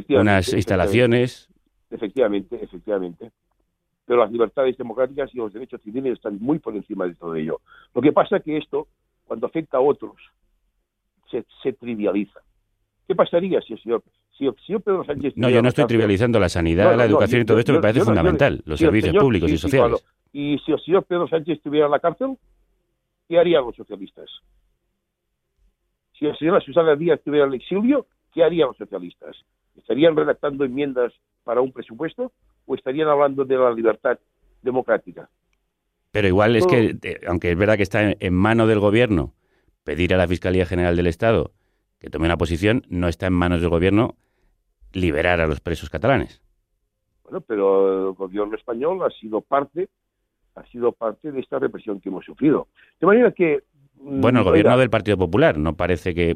unas instalaciones.
Efectivamente, efectivamente. Pero las libertades democráticas y los derechos civiles están muy por encima de todo ello. Lo que pasa es que esto, cuando afecta a otros, se, se trivializa. ¿Qué pasaría si el señor, si el señor Pedro Sánchez...
No, yo no estoy trivializando la sanidad,
No, no,
la
no,
educación y todo esto me parece fundamental, los
si
servicios públicos y sociales.
Y si el señor Pedro Sánchez estuviera en la cárcel, ¿qué harían los socialistas? Si la señora Susana Díaz estuviera en el exilio, ¿qué harían los socialistas? ¿Estarían redactando enmiendas para un presupuesto o estarían hablando de la libertad democrática?
Pero igual es que, eh, aunque es verdad que está en, en mano del gobierno pedir a la Fiscalía General del Estado que tome una posición, no está en manos del gobierno liberar a los presos catalanes.
Bueno, pero el gobierno español ha sido parte, ha sido parte de esta represión que hemos sufrido. De manera que mm,
Bueno, el gobierno
oiga,
del Partido Popular, no parece que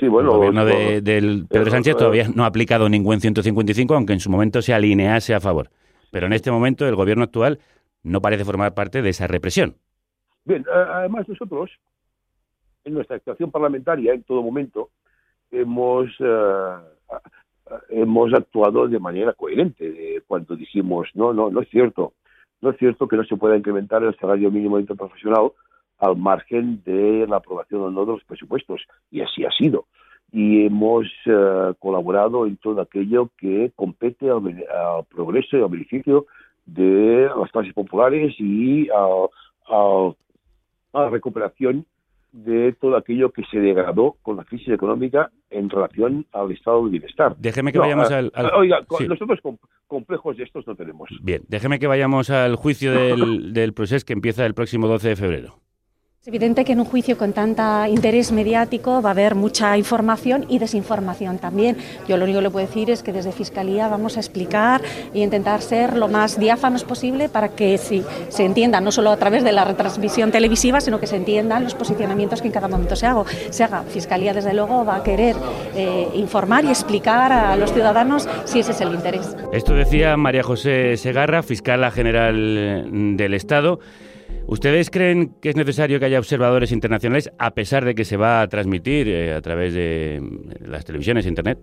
Sí, bueno,
el gobierno de- del Pedro Sánchez todavía no ha aplicado ningún 155, aunque en su momento se alinease a favor. Pero en este momento el gobierno actual no parece formar parte de esa represión.
Bien, además nosotros, en nuestra actuación parlamentaria, en todo momento, hemos, eh, hemos actuado de manera coherente de cuando dijimos, no, no, no es cierto, no es cierto que no se pueda incrementar el salario mínimo interprofesional al margen de la aprobación o no de los presupuestos, y así ha sido. Y hemos eh, colaborado en todo aquello que compete al, al progreso y al beneficio de las clases populares y a- a- a la recuperación de todo aquello que se degradó con la crisis económica en relación al estado de bienestar.
Déjeme que
No,
vayamos al- al-
ah, Oiga,
sí.
nosotros com- complejos de estos no tenemos.
Bien, déjeme que vayamos al juicio del, del procés que empieza el próximo 12 de febrero.
Es evidente que en un juicio con tanta interés mediático va a haber mucha información y desinformación también. Yo lo único que le puedo decir es que desde Fiscalía vamos a explicar e intentar ser lo más diáfanos posible para que sí, se entienda, no solo a través de la retransmisión televisiva, sino que se entiendan los posicionamientos que en cada momento se haga. Se haga. Fiscalía, desde luego, va a querer eh, informar y explicar a los ciudadanos si ese es el interés.
Esto decía María José Segarra, fiscala general del Estado. ¿Ustedes creen que es necesario que haya observadores internacionales a pesar de que se va a transmitir eh, a través de mm, las televisiones e Internet?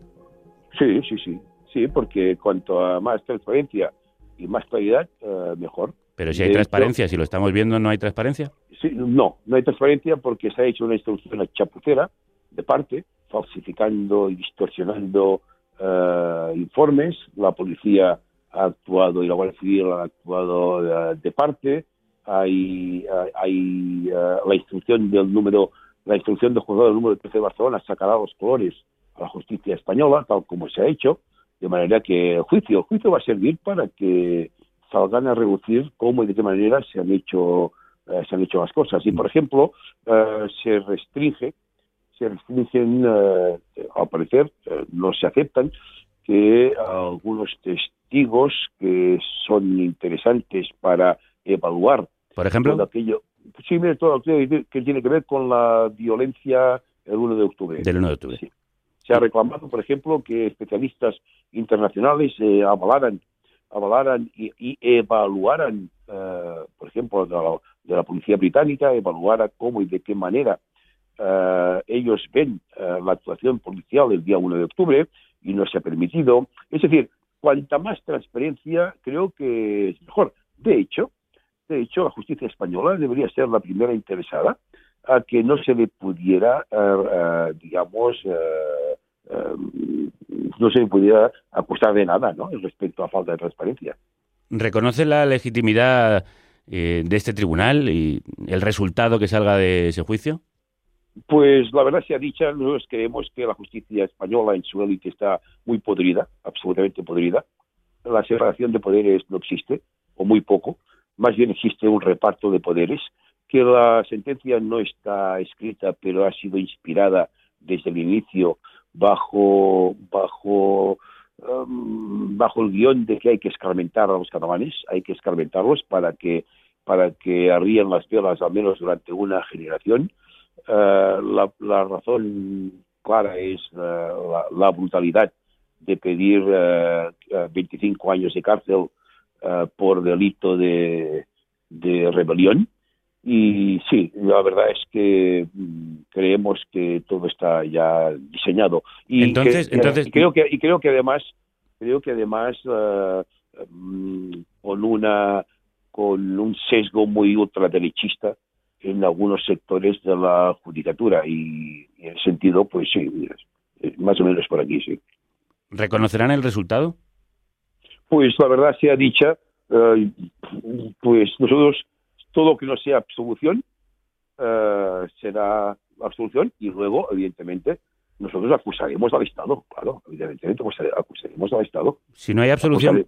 Sí, sí, sí. Sí, porque cuanto a más transparencia y más claridad, eh, mejor.
Pero si hay
De hecho,
transparencia, si lo estamos viendo, ¿no hay transparencia?
Sí, no, no hay transparencia porque se ha hecho una instrucción chapucera de parte, falsificando y distorsionando eh, informes. La policía ha actuado y la Guardia Civil ha actuado eh, de parte. Hay, eh, hay eh, la instrucción del número, la instrucción del juzgado del número 13 de Barcelona sacará los colores a la justicia española, tal como se ha hecho, de manera que el juicio, el juicio va a servir para que salgan a reducir cómo y de qué manera se han hecho eh, se han hecho las cosas. Y, por ejemplo, eh, se restringe, se restringen, eh, al parecer, no se aceptan que algunos testigos que son interesantes para evaluar
Por ejemplo,
aquello, sí, mire, todo aquello que tiene que ver con la violencia el 1 de octubre.
del 1 de octubre.
Se ha reclamado, por ejemplo, que especialistas internacionales eh, avalaran, avalaran y, y evaluaran, eh, por ejemplo, de la, de la policía británica, evaluara cómo y de qué manera eh, ellos ven la actuación policial el día 1 de octubre y no se ha permitido. Es decir, cuanta más transparencia, creo que es mejor. De hecho, de hecho, la justicia española debería ser la primera interesada a que no se le pudiera, eh, digamos, eh, no se le pudiera acusar de nada, ¿no? Respecto a falta de transparencia.
¿Reconoce la legitimidad eh, de este tribunal y el resultado que salga de ese juicio?
Pues la verdad sea dicha, nosotros creemos que la justicia española en su élite está muy podrida, absolutamente podrida. La separación de poderes no existe, o muy poco. Más bien existe un reparto de poderes, que la sentencia no está escrita, pero ha sido inspirada desde el inicio bajo, bajo, um, bajo el guion de que hay que escarmentar a los catalanes, hay que escarmentarlos para que, para que arríen las velas al menos durante una generación. Uh, la, razón clara es uh, la, brutalidad de pedir uh, 25 años de cárcel por delito de, de rebelión. Y sí, la verdad es que mm, creemos que todo está ya diseñado. Y
entonces,
que,
entonces...
Y creo que y creo que además creo que además uh, con una con un sesgo muy ultraderechista en algunos sectores de la judicatura y, y en ese sentido, pues sí, más o menos por aquí, sí.
¿Reconocerán el resultado?
Pues la verdad sea dicha, uh, pues nosotros todo lo que no sea absolución uh, será absolución y luego, evidentemente, nosotros acusaremos al Estado, claro, evidentemente acusaremos al Estado.
Si no hay absolución,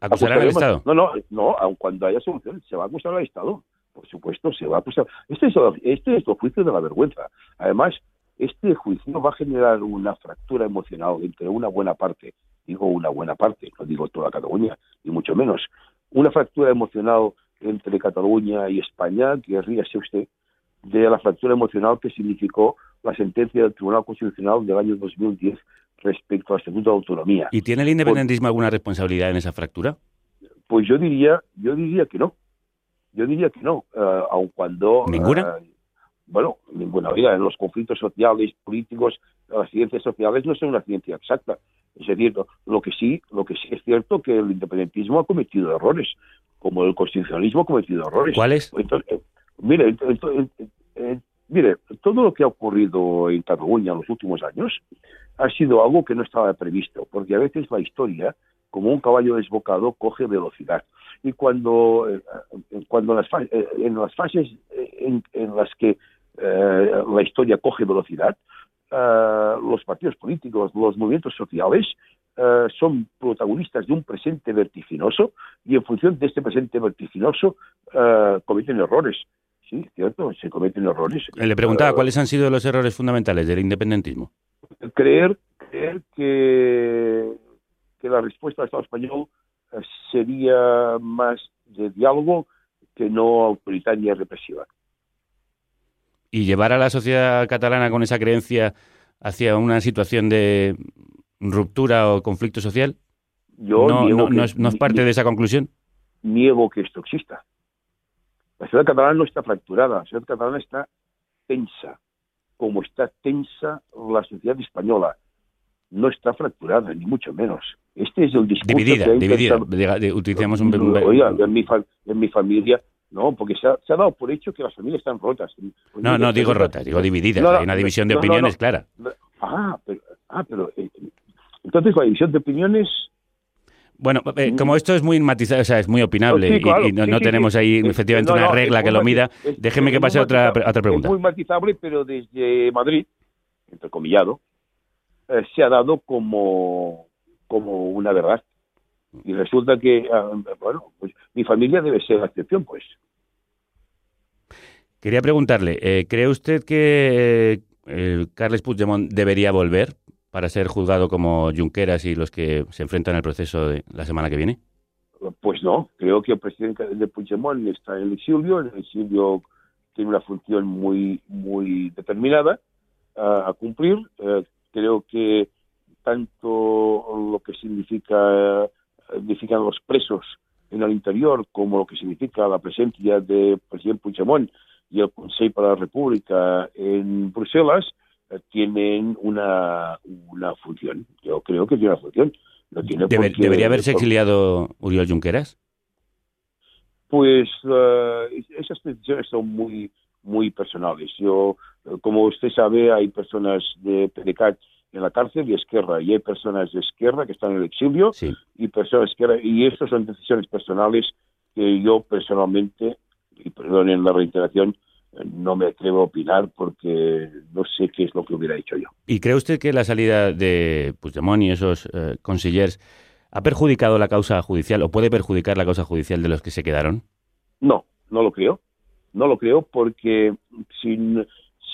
¿acusarán al Estado?
No, no, no, aun cuando haya absolución, se va a acusar al Estado, por supuesto, se va a acusar. Este es, este es el juicio de la vergüenza. Además, este juicio va a generar una fractura emocional entre una buena parte, digo una buena parte, no digo toda Cataluña, ni mucho menos, una fractura emocional entre Cataluña y España, que ríase usted, de la fractura emocional que significó la sentencia del Tribunal Constitucional del año 2010 respecto al Estatuto de Autonomía.
¿Y tiene el independentismo alguna responsabilidad en esa fractura?
Pues yo diría, yo diría que no. Yo diría que no, uh, aun cuando...
¿Ninguna?
Uh, bueno, ninguna. Oiga, en los conflictos sociales, políticos, las ciencias sociales no son una ciencia exacta. Es decir, lo que sí, lo que sí es cierto que el independentismo ha cometido errores, como el constitucionalismo ha cometido errores.
¿Cuáles?
Entonces, eh, mire, entonces, eh, mire, todo lo que ha ocurrido en Cataluña en los últimos años ha sido algo que no estaba previsto, porque a veces la historia, como un caballo desbocado, coge velocidad. Y cuando, eh, cuando las eh, en las fases en, en las que eh, la historia coge velocidad, los partidos políticos, los movimientos sociales, son protagonistas de un presente vertiginoso y en función de este presente vertiginoso cometen errores sí, cierto, se cometen errores.
Le preguntaba uh, cuáles han sido los errores fundamentales del independentismo.
Creer, creer que, que la respuesta del Estado español uh, sería más de diálogo que no autoritaria y represiva.
¿Y llevar a la sociedad catalana con esa creencia hacia una situación de ruptura o conflicto social?
Yo
no, no,
que,
no, es, no es parte de esa conclusión.
Niego que esto exista. La sociedad catalana no está fracturada, la sociedad catalana está tensa, como está tensa la sociedad española. No está fracturada, ni mucho menos. Este es el discurso
dividida,
que
dividida.
intentado...
Utilizamos un...
Oiga, en mi, en mi familia no, porque se ha, se ha, dado por hecho que las familias están rotas.
No, no, digo rotas, digo divididas.
No, no,
Hay una división de
no,
opiniones clara.
Ah, pero, ah, pero eh, entonces la división de opiniones
bueno, eh, como esto es muy matizado, o sea, es muy opinable
sí, claro,
y, y, no,
sí,
no
sí,
tenemos ahí efectivamente
no,
una regla que lo mida,
es-
déjeme que pase a otra, otra pregunta.
Es muy matizable, pero desde Madrid, entrecomillado, eh, se ha dado como, como una verdad. Y resulta que, ah, bueno, pues mi familia debe ser la excepción, pues.
Quería preguntarle, eh, ¿cree usted que eh, Carles Puigdemont debería volver para ser juzgado como Junqueras y los que se enfrentan al proceso de la semana que viene?
Pues no, creo que el presidente de Puigdemont está en el exilio, el exilio tiene una función muy, muy determinada uh, a cumplir. Uh, creo que tanto lo que significa, significan los presos en el interior como lo que significa la presencia del presidente Puigdemont y el Consejo para la República en Bruselas uh, tienen una, una función. Yo creo que tiene una función. No tiene
Debe-
por qué-
¿Debería haberse
por-
exiliado Uriol Junqueras?
Pues eh, esas decisiones son muy muy personales. Yo, eh, como usted sabe, hay personas de PDCAT en la cárcel y Esquerra, y hay personas de Esquerra que están en el exilio y personas de Esquerra, y estas son decisiones personales que yo personalmente, y perdonen la reiteración, no me atrevo a opinar porque no sé qué es lo que hubiera hecho yo.
¿Y cree usted que la salida de Puigdemont y esos eh, consellers ha perjudicado la causa judicial o puede perjudicar la causa judicial de los que se quedaron?
No, no lo creo. No lo creo porque si,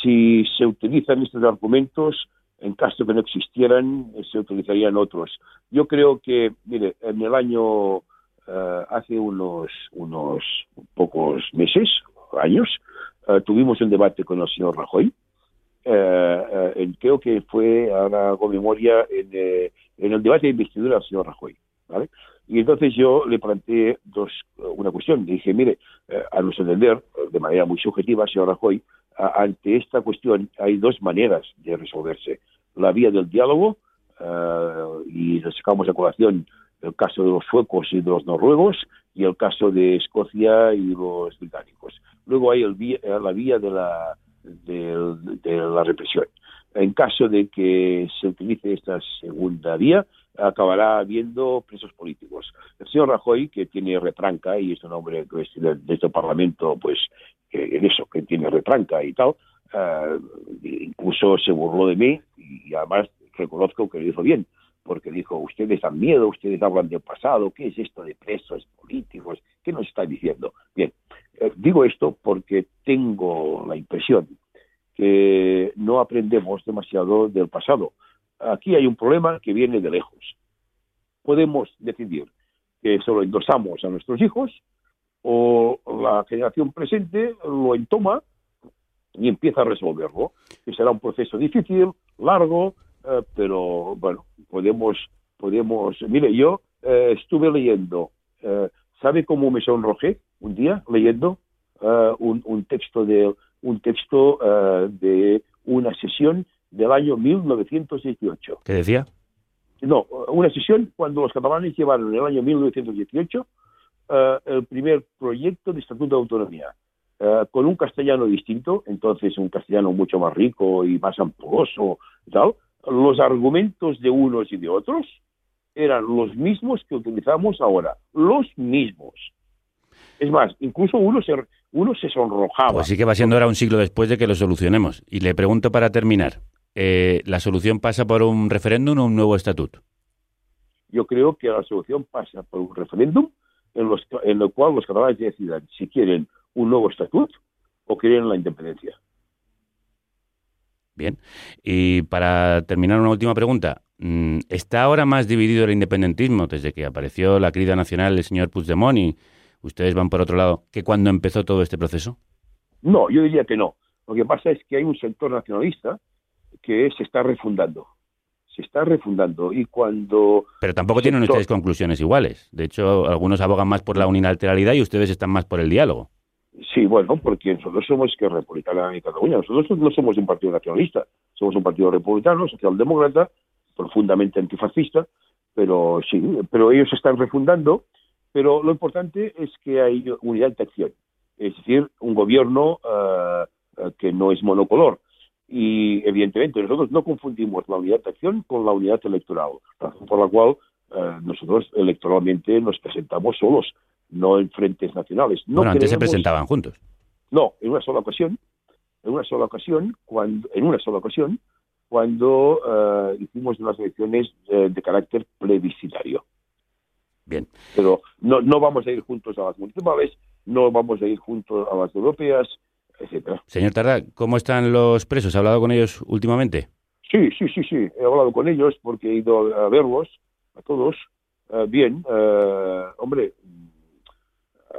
si se utilizan estos argumentos, en caso que no existieran, eh, se utilizarían otros. Yo creo que, mire, en el año, eh, hace unos, unos pocos meses, años, eh, tuvimos un debate con el señor Rajoy. Eh, en- creo que fue, ahora hago memoria, en, eh, en el debate de investidura del señor Rajoy. ¿vale? Y entonces yo le planteé dos, una cuestión. Le dije, mire, a nuestro entender, de manera muy subjetiva, señor Rajoy, ante esta cuestión hay dos maneras de resolverse. La vía del diálogo, eh, y sacamos a colación el caso de los suecos y de los noruegos, y el caso de Escocia y los británicos. Luego hay eh, la vía de la, de la represión. En caso de que se utilice esta segunda vía, acabará habiendo presos políticos. El señor Rajoy, que tiene retranca y es un hombre de, este Parlamento, pues, en eso, que tiene retranca y tal, eh, incluso se burló de mí y además reconozco que lo hizo bien, porque dijo, ustedes dan miedo, ustedes hablan del pasado, ¿qué es esto de presos políticos? ¿Qué nos está diciendo? Bien, eh, digo esto porque tengo la impresión que no aprendemos demasiado del pasado. Aquí hay un problema que viene de lejos. Podemos decidir que se lo endosamos a nuestros hijos o la generación presente lo entoma y empieza a resolverlo, que será un proceso difícil, largo, eh, pero bueno, podemos, podemos, mire, yo eh, estuve leyendo, eh, ¿sabe cómo me sonrojé un día leyendo eh, un, un texto de un texto eh, de una sesión del año 1918?
¿Qué decía?
No, una sesión cuando los catalanes llevaron en el año 1918 eh, el primer proyecto de Estatuto de Autonomía, eh, con un castellano distinto, entonces un castellano mucho más rico y más ampuloso tal. Los argumentos de unos y de otros eran los mismos que utilizamos ahora, los mismos. Es más, incluso uno se, uno se sonrojaba.
Pues sí que va siendo ahora un siglo después de que lo solucionemos. Y le pregunto para terminar, eh, ¿la solución pasa por un referéndum o un nuevo estatuto?
Yo creo que la solución pasa por un referéndum en, los, en el cual los catalanes decidan si quieren un nuevo estatuto o quieren la independencia.
Bien. Y para terminar, una última pregunta. Mm, ¿Está ahora más dividido el independentismo desde que apareció la querida nacional del señor Puigdemont y ustedes van por otro lado que cuando empezó todo este proceso?
No, yo diría que no. Lo que pasa es que hay un sector nacionalista que se está refundando. Se está refundando y cuando...
Pero tampoco tienen
sector-
ustedes conclusiones iguales. De hecho, algunos abogan más por la unilateralidad y ustedes están más por el diálogo.
Sí, bueno, porque nosotros somos que republicana en Cataluña. Nosotros no somos un partido nacionalista. Somos un partido republicano, socialdemócrata, profundamente antifascista, pero sí, pero ellos se están refundando. Pero lo importante es que hay unidad de acción. Es decir, un gobierno eh, que no es monocolor. Y evidentemente nosotros no confundimos la unidad de acción con la unidad electoral, razón por la cual eh, nosotros electoralmente nos presentamos solos, no en frentes nacionales. No
bueno, antes se presentaban juntos.
no, en una sola ocasión, en una sola ocasión, cuando, en una sola ocasión, cuando eh, hicimos unas elecciones eh, de carácter plebiscitario.
Bien.
Pero no, no vamos a ir juntos a las municipales, no vamos a ir juntos a las europeas, etcétera.
Señor Tarda, ¿cómo están los presos? ¿Ha hablado con ellos últimamente?
Sí, sí, sí, sí. He hablado con ellos porque he ido a verlos, a todos. Eh, bien, eh, hombre, eh,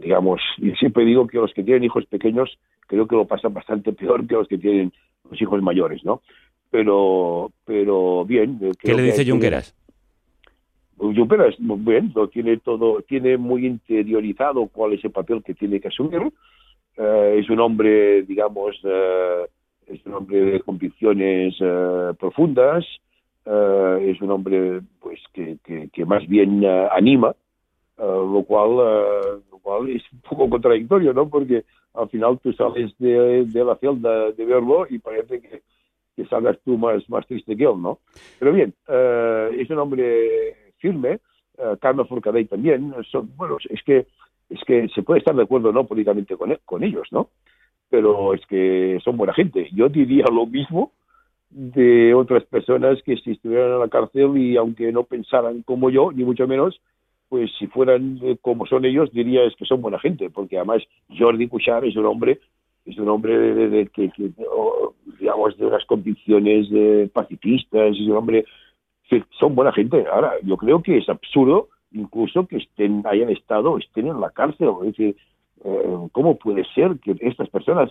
digamos, y siempre digo que los que tienen hijos pequeños creo que lo pasan bastante peor que los que tienen los hijos mayores, ¿no? Pero, pero bien.
¿Qué le dice
que-
Junqueras?
Muy bien, lo tiene todo, tiene muy interiorizado cuál es el papel que tiene que asumir. Eh, es un hombre, digamos, eh, es un hombre de convicciones eh, profundas eh, es un hombre pues que, que, que más bien eh, anima, eh, lo, cual, lo cual es un poco contradictorio, ¿no? Porque al final tú sales de, de la celda de verlo y parece que, que salgas tú más, más triste que él, ¿no? Pero bien, es un hombre firme, eh, Carlos Forcadell también, son, bueno, es que, es que se puede estar de acuerdo no políticamente con, con ellos, ¿no? Pero es que son buena gente. Yo diría lo mismo de otras personas que si estuvieran en la cárcel y aunque no pensaran como yo, ni mucho menos, pues si fueran eh, como son ellos, diría es que son buena gente, porque además Jordi Cuixart es un hombre, es un hombre de, de- de- digamos, de unas convicciones eh, pacifistas, es un hombre que son buena gente. Ahora, yo creo que es absurdo incluso que estén, hayan estado, estén en la cárcel. Es decir, eh, ¿cómo puede ser que estas personas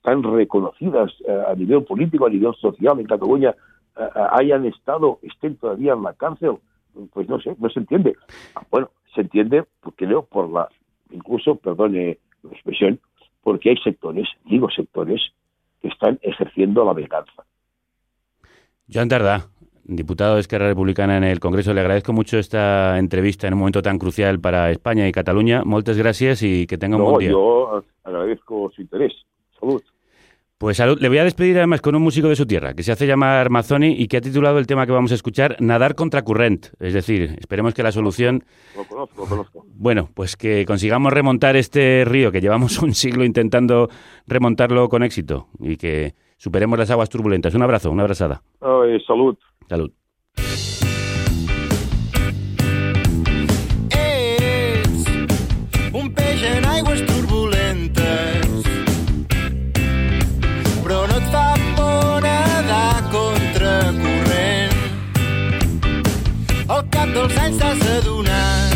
tan reconocidas eh, a nivel político, a nivel social en Cataluña, eh, hayan estado, estén todavía en la cárcel? Pues no sé, no se entiende. Ah, Bueno, se entiende, porque creo, por la, incluso, perdone la expresión, porque hay sectores, digo sectores, que están ejerciendo la venganza.
Joan Tardá, diputado de Esquerra Republicana en el Congreso, le agradezco mucho esta entrevista en un momento tan crucial para España y Cataluña. Muchas gracias y que tenga un
No,
buen día.
yo agradezco su interés. Salud.
Pues salud. Le voy a despedir además con un músico de su tierra, que se hace llamar Mazzoni y que ha titulado el tema que vamos a escuchar Nadar contra current. Es decir, esperemos que la solución,
Lo conozco, lo conozco.
bueno, pues que consigamos remontar este río que llevamos un siglo intentando remontarlo con éxito y que superemos las aguas turbulentas. Un abrazo, una abrazada.
Ay, salud.
Salud.
és un peix en aigües turbulentes però no et fa por nedar contra corrent al cap dels anys t'has adonat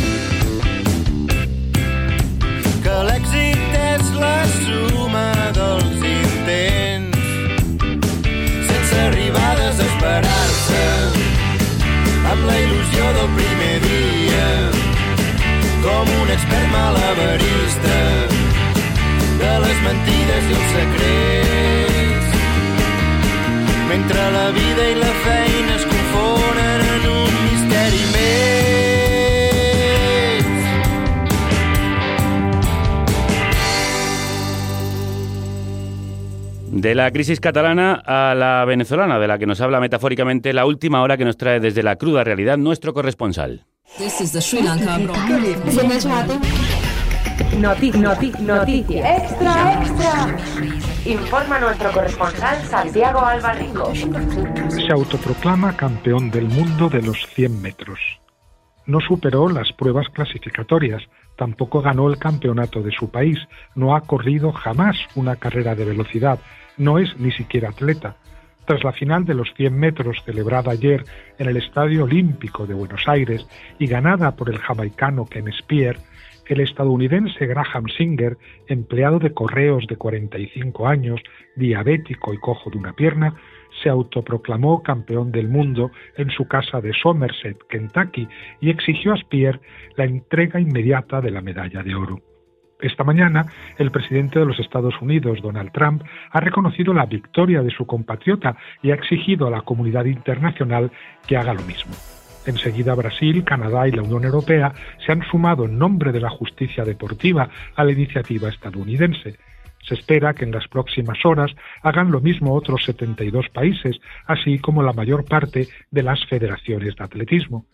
il·lusió del primer dia com un expert malabarista de les mentides i els secrets. Mentre la vida i la feina es confonen en un
De la crisis catalana a la venezolana, de la que nos habla metafóricamente la última hora que nos trae desde la cruda realidad nuestro corresponsal.
This is the Sri Lanka
Noti, noti, noticia. Extra, extra. Informa nuestro corresponsal Santiago Albarrico.
se autoproclama campeón del mundo de los 100 metros. No superó las pruebas clasificatorias, tampoco ganó el campeonato de su país, no ha corrido jamás una carrera de velocidad, no es ni siquiera atleta. Tras la final de los 100 metros celebrada ayer en el Estadio Olímpico de Buenos Aires y ganada por el jamaicano Ken Spear, el estadounidense Graham Singer, empleado de correos de 45 años, diabético y cojo de una pierna, se autoproclamó campeón del mundo en su casa de Somerset, Kentucky, y exigió a Spear la entrega inmediata de la medalla de oro. Esta mañana, el presidente de los Estados Unidos, Donald Trump, ha reconocido la victoria de su compatriota y ha exigido a la comunidad internacional que haga lo mismo. Enseguida Brasil, Canadá y la Unión Europea se han sumado en nombre de la justicia deportiva a la iniciativa estadounidense. Se espera que en las próximas horas hagan lo mismo otros 72 países, así como la mayor parte de las federaciones de atletismo.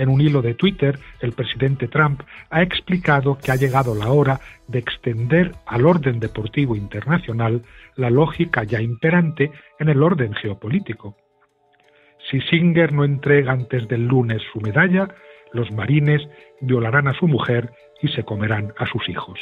En un hilo de Twitter, el presidente Trump ha explicado que ha llegado la hora de extender al orden deportivo internacional la lógica ya imperante en el orden geopolítico. Si Singer no entrega antes del lunes su medalla, los marines violarán a su mujer y se comerán a sus hijos.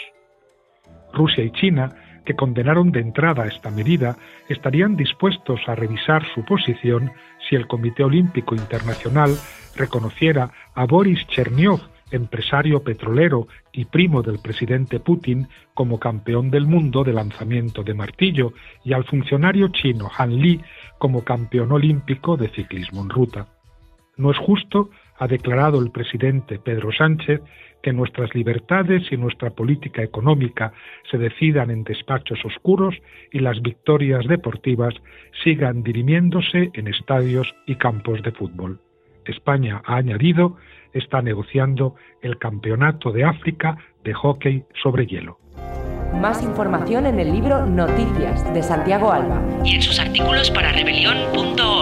Rusia y China, que condenaron de entrada esta medida, estarían dispuestos a revisar su posición si el Comité Olímpico Internacional reconociera a Boris Chernyov, empresario petrolero y primo del presidente Putin, como campeón del mundo de lanzamiento de martillo, y al funcionario chino Han Li como campeón olímpico de ciclismo en ruta. No es justo ha declarado el presidente Pedro Sánchez que nuestras libertades y nuestra política económica se decidan en despachos oscuros y las victorias deportivas sigan dirimiéndose en estadios y campos de fútbol. España, ha añadido, está negociando el Campeonato de África de hockey sobre hielo.
Más información en el libro Noticias de Santiago Alba
y en sus artículos para rebelión.org.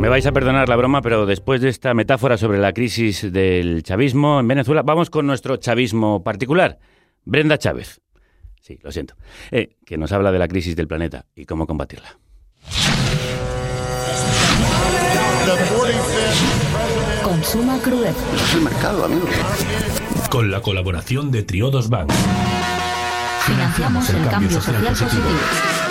Me vais a perdonar la broma, pero después de esta metáfora sobre la crisis del chavismo en Venezuela, vamos con nuestro chavismo particular. Brenda Chávez. Sí, lo siento. Eh, que nos habla de la crisis del planeta y cómo combatirla.
Consuma crudeza.
Es el mercado, amigo.
Con la colaboración de Triodos Bank.
Financiamos el cambio social positivo.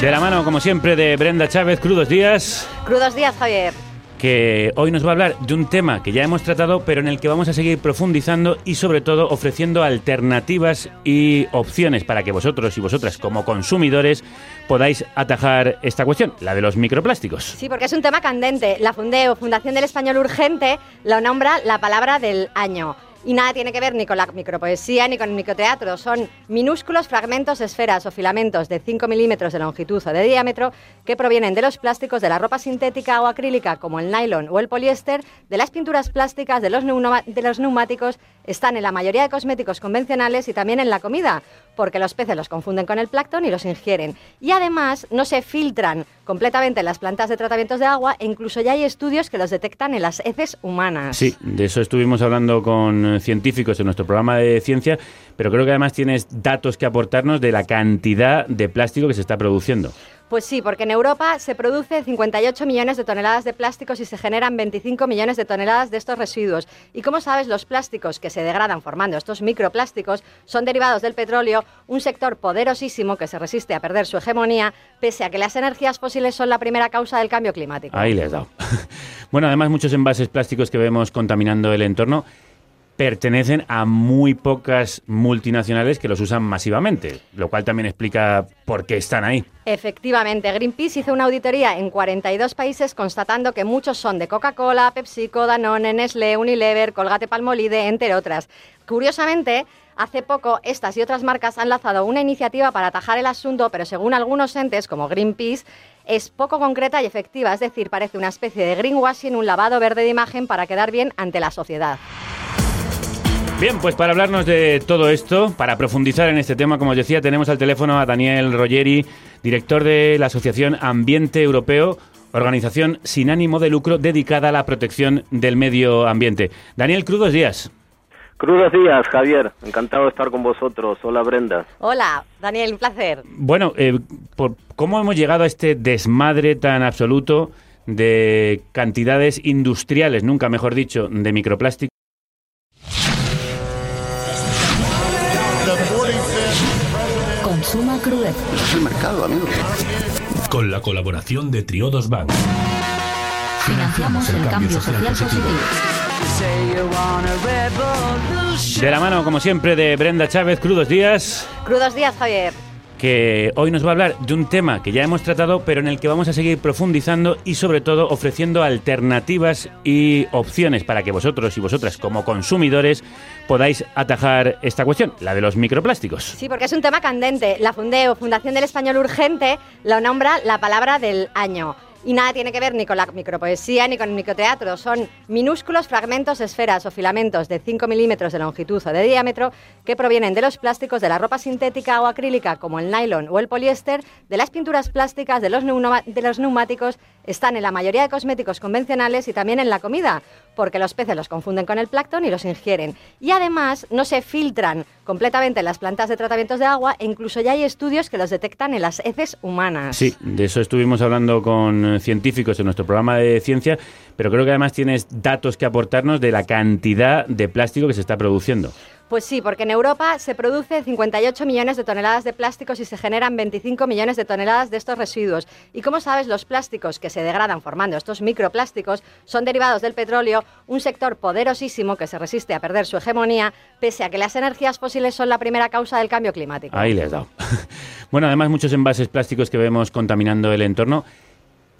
De la mano, como siempre, de Brenda Chávez, Crudos Días,
Crudos días, Javier.
que hoy nos va a hablar de un tema que ya hemos tratado, pero en el que vamos a seguir profundizando y sobre todo ofreciendo alternativas y opciones para que vosotros y vosotras como consumidores podáis atajar esta cuestión, la de los microplásticos.
Sí, porque es un tema candente. La Fundeo, Fundación del Español Urgente, lo nombra la palabra del año. Y nada tiene que ver ni con la micropoesía ni con el microteatro. Son minúsculos fragmentos, esferas o filamentos de 5 milímetros de longitud o de diámetro que provienen de los plásticos de la ropa sintética o acrílica como el nylon o el poliéster, de las pinturas plásticas, de los, neuma- de los neumáticos, están en la mayoría de cosméticos convencionales y también en la comida, porque los peces los confunden con el plancton y los ingieren. Y además no se filtran completamente en las plantas de tratamientos de agua e incluso ya hay estudios que los detectan en las heces humanas.
Sí, de eso estuvimos hablando con eh, científicos en nuestro programa de ciencia, pero creo que además tienes datos que aportarnos de la cantidad de plástico que se está produciendo.
Pues sí, porque en Europa se produce 58 millones de toneladas de plásticos y se generan 25 millones de toneladas de estos residuos. Y como sabes, los plásticos que se degradan formando estos microplásticos son derivados del petróleo, un sector poderosísimo que se resiste a perder su hegemonía, pese a que las energías fósiles son la primera causa del cambio climático.
Ahí le has dado. bueno, además muchos envases plásticos que vemos contaminando el entorno pertenecen a muy pocas multinacionales que los usan masivamente, lo cual también explica por qué están ahí.
Efectivamente, Greenpeace hizo una auditoría en 42 países constatando que muchos son de Coca-Cola, PepsiCo, Danone, Nestlé, Unilever, Colgate Palmolive, entre otras. Curiosamente, hace poco estas y otras marcas han lanzado una iniciativa para atajar el asunto, pero según algunos entes como Greenpeace, es poco concreta y efectiva, es decir, parece una especie de greenwashing, un lavado verde de imagen para quedar bien ante la sociedad.
Bien, pues para hablarnos de todo esto, para profundizar en este tema, como os decía, tenemos al teléfono a Daniel Rogeri, director de la Asociación Ambiente Europeo, organización sin ánimo de lucro dedicada a la protección del medio ambiente. Daniel, crudos días.
Crudos días, Javier. Encantado de estar con vosotros. Hola, Brenda.
Hola, Daniel, un placer.
Bueno, eh, por ¿cómo hemos llegado a este desmadre tan absoluto de cantidades industriales, nunca mejor dicho, de microplástico?
Crudeza.
Es el mercado, amigo.
Con la colaboración de Triodos Bank.
Financiamos el cambio social positivo.
De la mano, como siempre, de Brenda Chávez, crudos días.
Crudos días, Javier.
Que hoy nos va a hablar de un tema que ya hemos tratado, pero en el que vamos a seguir profundizando y sobre todo ofreciendo alternativas y opciones para que vosotros y vosotras como consumidores podáis atajar esta cuestión, la de los microplásticos.
Sí, porque es un tema candente. La Fundeo, Fundación del Español Urgente, lo nombra la palabra del año. Y nada tiene que ver ni con la micropoesía ni con el microteatro. Son minúsculos fragmentos, esferas o filamentos de 5 milímetros de longitud o de diámetro que provienen de los plásticos de la ropa sintética o acrílica como el nylon o el poliéster, de las pinturas plásticas, de los, neuma- de los neumáticos, están en la mayoría de cosméticos convencionales y también en la comida, porque los peces los confunden con el plancton y los ingieren. Y además no se filtran completamente en las plantas de tratamientos de agua e incluso ya hay estudios que los detectan en las heces humanas.
Sí, de eso estuvimos hablando con eh, científicos en nuestro programa de ciencia, pero creo que además tienes datos que aportarnos de la cantidad de plástico que se está produciendo.
Pues sí, porque en Europa se produce 58 millones de toneladas de plásticos y se generan 25 millones de toneladas de estos residuos. Y como sabes, los plásticos que se degradan formando estos microplásticos son derivados del petróleo, un sector poderosísimo que se resiste a perder su hegemonía, pese a que las energías fósiles son la primera causa del cambio climático.
Ahí le has dado. bueno, además muchos envases plásticos que vemos contaminando el entorno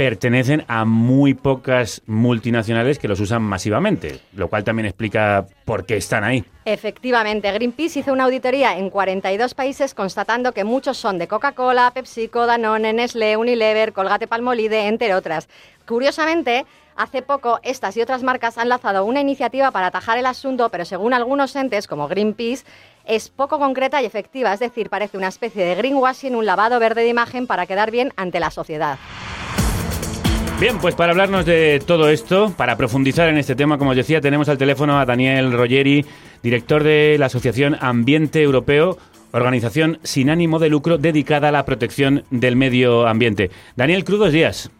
pertenecen a muy pocas multinacionales que los usan masivamente, lo cual también explica por qué están ahí.
Efectivamente, Greenpeace hizo una auditoría en 42 países constatando que muchos son de Coca-Cola, PepsiCo, Danone, Nestlé, Unilever, Colgate Palmolive, entre otras. Curiosamente, hace poco estas y otras marcas han lanzado una iniciativa para atajar el asunto, pero según algunos entes como Greenpeace, es poco concreta y efectiva, es decir, parece una especie de greenwashing, un lavado verde de imagen para quedar bien ante la sociedad.
Bien, pues para hablarnos de todo esto, para profundizar en este tema, como os decía, tenemos al teléfono a Daniel Rogeri, director de la Asociación Ambiente Europeo, organización sin ánimo de lucro dedicada a la protección del medio ambiente. Daniel, crudos días.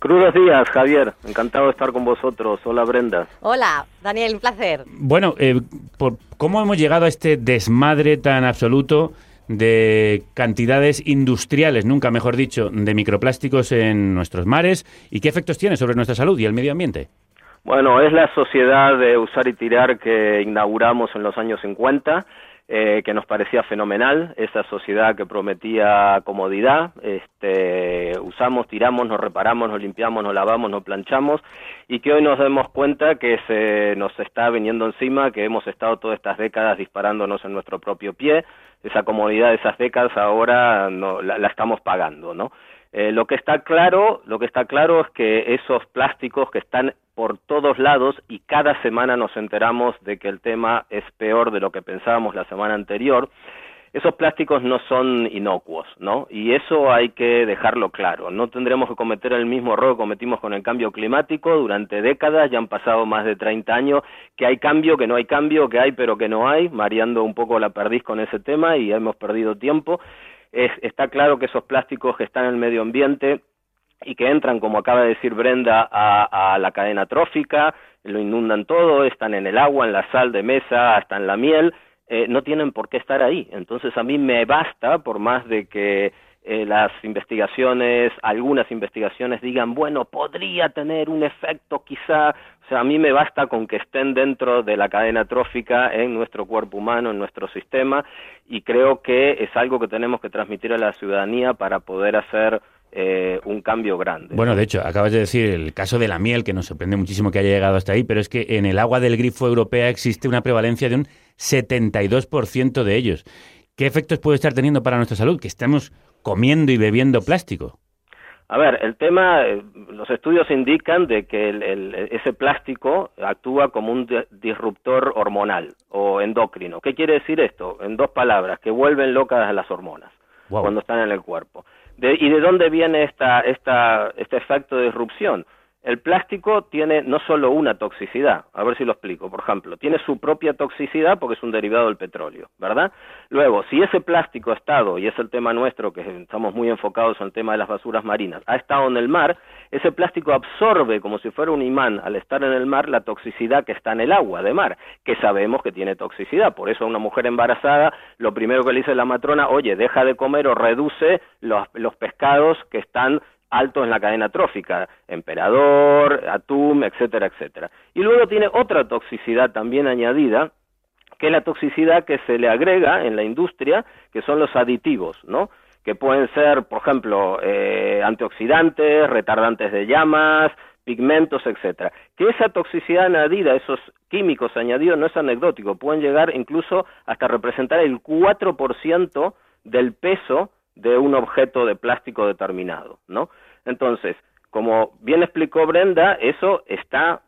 Crudos días, Javier. Encantado de estar con vosotros. Hola, Brenda.
Hola, Daniel, un placer.
Bueno, eh, por, ¿cómo hemos llegado a este desmadre tan absoluto de cantidades industriales, nunca mejor dicho, de microplásticos en nuestros mares y qué efectos tiene sobre nuestra salud y el medio ambiente?
Bueno, es la sociedad de usar y tirar que inauguramos en los años 50. Eh, que nos parecía fenomenal, esa sociedad que prometía comodidad, este, usamos, tiramos, nos reparamos, nos limpiamos, nos lavamos, nos planchamos, y que hoy nos demos cuenta que se nos está viniendo encima, que hemos estado todas estas décadas disparándonos en nuestro propio pie, esa comodidad de esas décadas ahora no, la, la estamos pagando, ¿no? Eh, lo que está claro, lo que está claro es que esos plásticos que están por todos lados y cada semana nos enteramos de que el tema es peor de lo que pensábamos la semana anterior. Esos plásticos no son inocuos, ¿no? Y eso hay que dejarlo claro. No tendremos que cometer el mismo error que cometimos con el cambio climático durante décadas, ya han pasado más de 30 años, que hay cambio, que no hay cambio, que hay pero que no hay, mareando un poco la perdiz con ese tema y hemos perdido tiempo es, está claro que esos plásticos que están en el medio ambiente y que entran, como acaba de decir Brenda, a, la cadena trófica, lo inundan todo, están en el agua, en la sal de mesa, hasta en la miel, eh, no tienen por qué estar ahí. Entonces a mí me basta, por más de que eh, las investigaciones, algunas investigaciones digan, bueno, podría tener un efecto quizá, o sea, a mí me basta con que estén dentro de la cadena trófica en nuestro cuerpo humano, en nuestro sistema, y creo que es algo que tenemos que transmitir a la ciudadanía para poder hacer eh, un cambio grande.
Bueno, de hecho, acabas de decir el caso de la miel, que nos sorprende muchísimo que haya llegado hasta ahí, pero es que en el agua del grifo europea existe una prevalencia de un 72% de ellos. ¿Qué efectos puede estar teniendo para nuestra salud? Que estamos comiendo y bebiendo plástico.
A ver, el tema, eh, los estudios indican de que el, el, ese plástico actúa como un disruptor hormonal o endocrino. ¿Qué quiere decir esto? En dos palabras, que vuelven locas a las hormonas wow. cuando están en el cuerpo. De, ¿Y de dónde viene esta, esta, este efecto de disrupción? El plástico tiene no solo una toxicidad, a ver si lo explico, por ejemplo, tiene su propia toxicidad porque es un derivado del petróleo, ¿verdad? Luego, si ese plástico ha estado, y es el tema nuestro, que estamos muy enfocados en el tema de las basuras marinas, ha estado en el mar, ese plástico absorbe como si fuera un imán al estar en el mar la toxicidad que está en el agua de mar, que sabemos que tiene toxicidad. Por eso a una mujer embarazada, lo primero que le dice la matrona, oye, deja de comer o reduce los, los pescados que están altos en la cadena trófica, emperador, atún, etcétera, etcétera. Y luego tiene otra toxicidad también añadida, que es la toxicidad que se le agrega en la industria, que son los aditivos, ¿no? Que pueden ser, por ejemplo, eh, antioxidantes, retardantes de llamas, pigmentos, etcétera. Que esa toxicidad añadida, esos químicos añadidos, no es anecdótico, pueden llegar incluso hasta representar el 4% del peso de un objeto de plástico determinado, ¿no? Entonces, como bien explicó Brenda, eso está,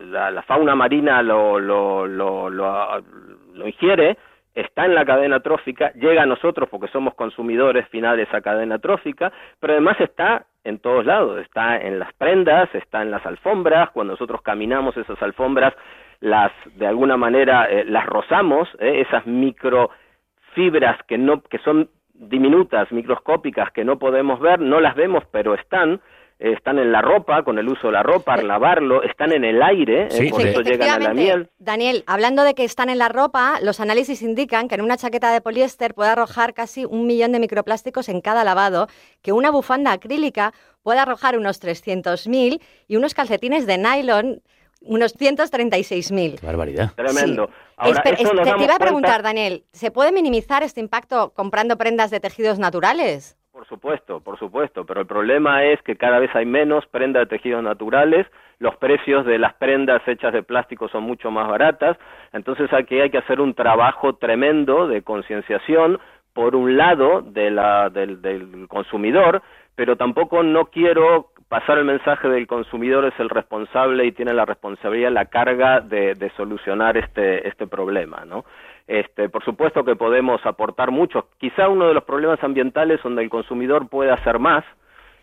la, la fauna marina lo, lo, lo, lo, ingiere, está en la cadena trófica, llega a nosotros porque somos consumidores finales esa cadena trófica, pero además está en todos lados, está en las prendas, está en las alfombras, cuando nosotros caminamos esas alfombras, las de alguna manera eh, las rozamos, eh, esas microfibras que no que son diminutas, microscópicas que no podemos ver, no las vemos, pero están, están en la ropa, con el uso de la ropa, lavarlo, están en el aire,
sí,
eh, por eso llegan a la miel.
Daniel, hablando de que están en la ropa, los análisis indican que en una chaqueta de poliéster puede arrojar casi un millón de microplásticos en cada lavado, que una bufanda acrílica puede arrojar unos 300.000 y unos calcetines de nylon unos 136.000.
Barbaridad.
Tremendo.
Sí.
Ahora,
Espe-
eso nos
te, te iba a
cuenta-
preguntar, Daniel, ¿se puede minimizar este impacto comprando prendas de tejidos naturales?
Por supuesto, por supuesto, pero el problema es que cada vez hay menos prendas de tejidos naturales, los precios de las prendas hechas de plástico son mucho más baratas, entonces aquí hay que hacer un trabajo tremendo de concienciación, por un lado, de la, del, del consumidor, pero tampoco no quiero pasar el mensaje del consumidor es el responsable y tiene la responsabilidad, la carga de, solucionar este, este problema, ¿no? Este, por supuesto que podemos aportar mucho. Quizá uno de los problemas ambientales donde el consumidor puede hacer más,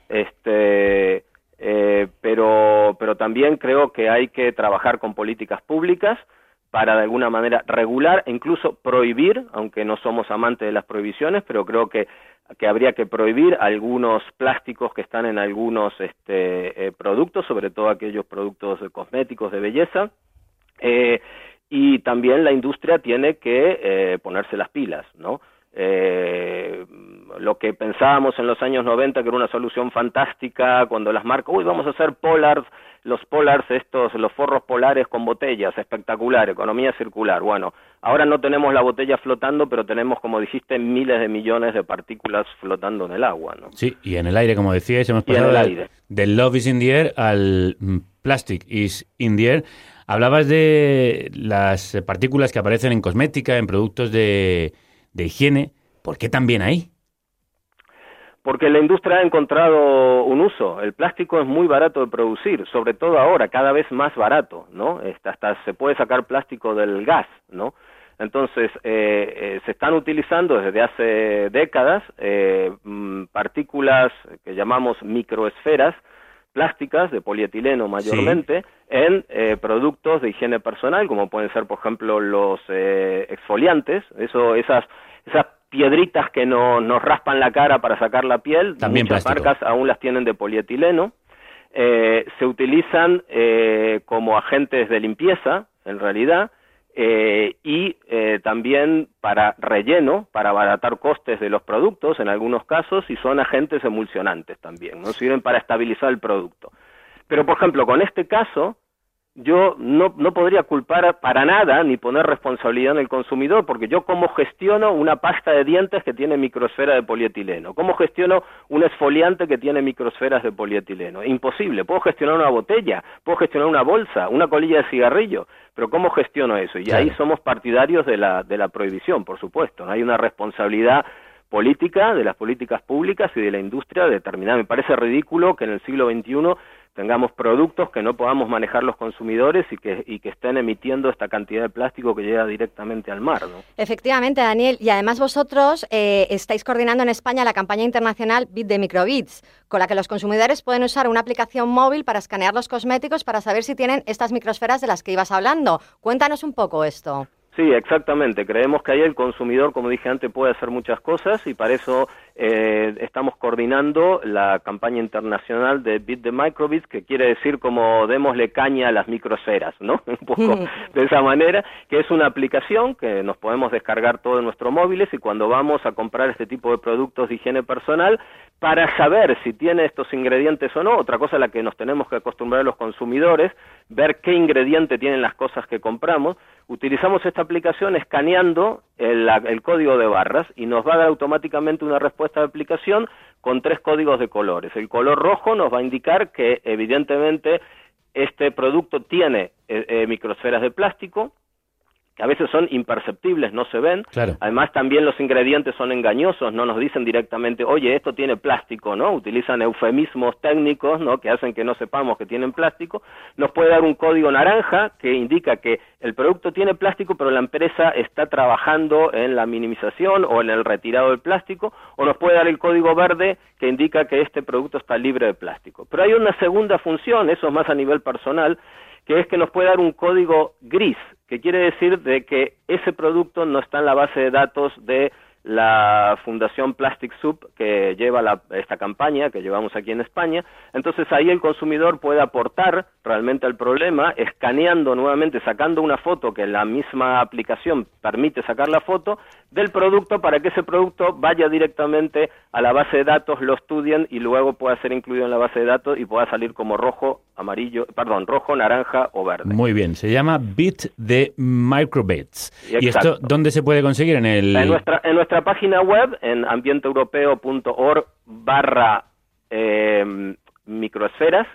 este, eh, pero, pero también creo que hay que trabajar con políticas públicas para de alguna manera regular e incluso prohibir, aunque no somos amantes de las prohibiciones, pero creo que, que habría que prohibir algunos plásticos que están en algunos este, eh, productos, sobre todo aquellos productos cosméticos de belleza. Eh, y también la industria tiene que eh, ponerse las pilas, ¿no? Eh, lo que pensábamos en los años 90 que era una solución fantástica cuando las marcas, uy, vamos a hacer polars, los polars estos, los forros polares con botellas, espectacular, economía circular. Bueno, ahora no tenemos la botella flotando, pero tenemos, como dijiste, miles de millones de partículas flotando en el agua, ¿no?
Sí, y en el aire, como decíais, hemos pasado
el
del-
aire.
del Love is in the air al mm, Plastic is in the air. Hablabas de las partículas que aparecen en cosmética, en productos de, de higiene. ¿Por qué también ahí?
Porque la industria ha encontrado un uso. El plástico es muy barato de producir, sobre todo ahora, cada vez más barato, ¿no? Este, hasta se puede sacar plástico del gas, ¿no? Entonces, eh, eh, se están utilizando desde hace décadas eh, mm, partículas que llamamos microesferas plásticas de polietileno mayormente en eh, productos de higiene personal, como pueden ser, por ejemplo, los eh, exfoliantes, eso, esas, esas piedritas que no, nos raspan la cara para sacar la piel,
También
muchas
plástico.
marcas aún las tienen de polietileno, eh, se utilizan eh, como agentes de limpieza, en realidad, eh, y eh, también para relleno, para abaratar costes de los productos en algunos casos, y son agentes emulsionantes también, no sirven para estabilizar el producto. Pero, por ejemplo, con este caso, yo no, no podría culpar para nada ni poner responsabilidad en el consumidor, porque yo cómo gestiono una pasta de dientes que tiene microsfera de polietileno, cómo gestiono un esfoliante que tiene microsferas de polietileno, imposible, puedo gestionar una botella, puedo gestionar una bolsa, una colilla de cigarrillo, pero cómo gestiono eso, y ahí somos partidarios de la, de la prohibición, por supuesto, ¿no? hay una responsabilidad política, de las políticas públicas y de la industria determinada. Me parece ridículo que en el siglo XXI tengamos productos que no podamos manejar los consumidores y que, estén emitiendo esta cantidad de plástico que llega directamente al mar. ¿no?
Efectivamente, Daniel. Y además vosotros eh, estáis coordinando en España la campaña internacional Bit de Microbits, con la que los consumidores pueden usar una aplicación móvil para escanear los cosméticos para saber si tienen estas microsferas de las que ibas hablando. Cuéntanos un poco esto.
Sí, exactamente. Creemos que ahí el consumidor, como dije antes, puede hacer muchas cosas y para eso eh, estamos coordinando la campaña internacional de Bit the Microbits, que quiere decir como démosle caña a las microsferas, ¿no? Un poco de esa manera, que es una aplicación que nos podemos descargar todos en nuestros móviles y cuando vamos a comprar este tipo de productos de higiene personal, para saber si tiene estos ingredientes o no, otra cosa a la que nos tenemos que acostumbrar los consumidores, ver qué ingrediente tienen las cosas que compramos, utilizamos esta aplicación escaneando el, el código de barras y nos va a dar automáticamente una respuesta de aplicación con tres códigos de colores. El color rojo nos va a indicar que evidentemente este producto tiene eh, eh, microsferas de plástico, que a veces son imperceptibles, no se ven.
Claro.
Además, también los ingredientes son engañosos, no nos dicen directamente, oye, esto tiene plástico, ¿no? Utilizan eufemismos técnicos, ¿no? Que hacen que no sepamos que tienen plástico. Nos puede dar un código naranja que indica que el producto tiene plástico, pero la empresa está trabajando en la minimización o en el retirado del plástico, o nos puede dar el código verde que indica que este producto está libre de plástico. Pero hay una segunda función, eso es más a nivel personal, que es que nos puede dar un código gris, que quiere decir de que ese producto no está en la base de datos de la Fundación Plastic Soup que lleva la- esta campaña que llevamos aquí en España. Entonces ahí el consumidor puede aportar realmente al problema, escaneando nuevamente, sacando una foto que la misma aplicación permite sacar la foto del producto para que ese producto vaya directamente a la base de datos, lo estudien y luego pueda ser incluido en la base de datos y pueda salir como rojo, amarillo, perdón, rojo, naranja o verde.
Muy bien, se llama Bit de Microbits. ¿Y esto dónde se puede conseguir? En el...
En nuestra, en nuestra nuestra página web en ambienteeuropeo.org barra eh, microesferas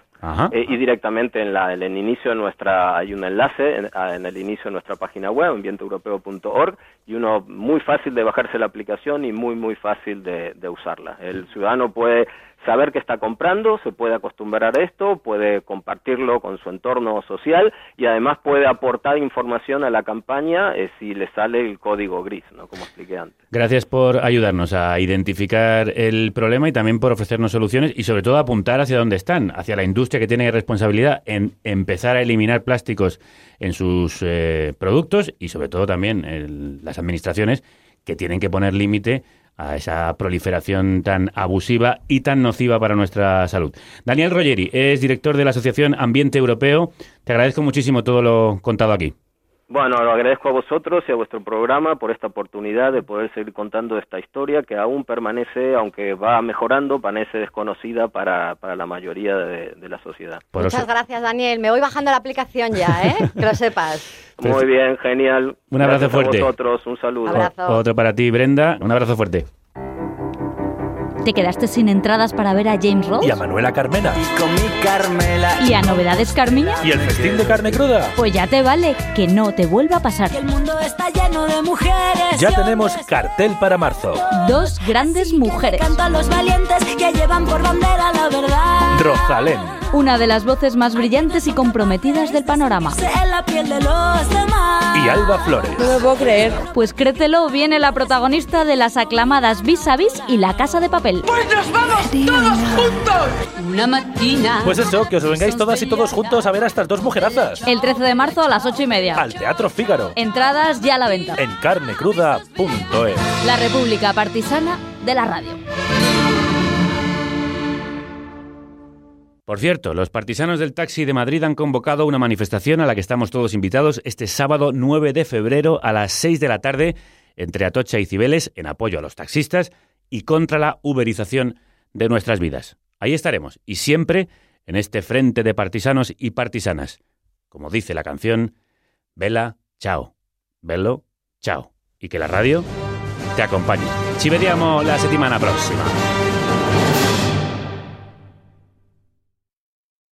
eh, y directamente en, la, en el inicio de nuestra, hay un enlace en, el inicio de nuestra página web, ambienteeuropeo.org, y uno muy fácil de bajarse la aplicación y muy, muy fácil de, de usarla. El ciudadano puede saber qué está comprando, se puede acostumbrar a esto, puede compartirlo con su entorno social y además puede aportar información a la campaña eh, si le sale el código gris, ¿no? como expliqué antes.
Gracias por ayudarnos a identificar el problema y también por ofrecernos soluciones y sobre todo apuntar hacia dónde están, hacia la industria que tiene responsabilidad en empezar a eliminar plásticos en sus eh, productos y sobre todo también el- las administraciones que tienen que poner límite a esa proliferación tan abusiva y tan nociva para nuestra salud. Daniel Rogeri es director de la Asociación Ambiente Europeo. Te agradezco muchísimo todo lo contado aquí.
Bueno, lo agradezco a vosotros y a vuestro programa por esta oportunidad de poder seguir contando esta historia que aún permanece, aunque va mejorando, permanece desconocida para, para la mayoría de, de la sociedad.
Muchas gracias, Daniel. Me voy bajando la aplicación ya, ¿eh? Que lo sepas.
Muy bien, genial.
Un abrazo
Gracias
fuerte.
A vosotros, un saludo.
Otro para ti, Brenda. Un abrazo fuerte.
¿Te quedaste sin entradas para ver a James Rose?
Y a Manuela Carmena.
Con mi Carmela.
¿Y a Novedades Carmiña?
Y el festín de carne cruda.
Pues ya te vale, que no te vuelva a pasar.
El mundo está lleno de mujeres.
Ya tenemos cartel para marzo.
Dos grandes mujeres.
Cantan los valientes que llevan por bandera la verdad.
Rosalén.
Una de las voces más brillantes y comprometidas del panorama.
En la piel de los demás.
Y Alba Flores.
No me puedo creer. Pues créetelo, viene la protagonista de las aclamadas Vis a Vis y La Casa de Papel.
Pues nos vamos todos juntos. Una matina.
Pues eso, que os vengáis todas y todos juntos a ver a estas dos mujerazas.
El 13 de marzo a las 8 y media.
Al Teatro Fígaro.
Entradas ya a la venta.
En carnecruda.es.
La República Partisana de la Radio.
Por cierto, los partisanos del taxi de Madrid han convocado una manifestación a la que estamos todos invitados este sábado 9 de febrero a las 6 de la tarde entre Atocha y Cibeles en apoyo a los taxistas y contra la uberización de nuestras vidas. Ahí estaremos y siempre en este frente de partisanos y partisanas. Como dice la canción, Vela, chao. Bello, chao. Y que la radio te acompañe. Ci vediamo la settimana prossima.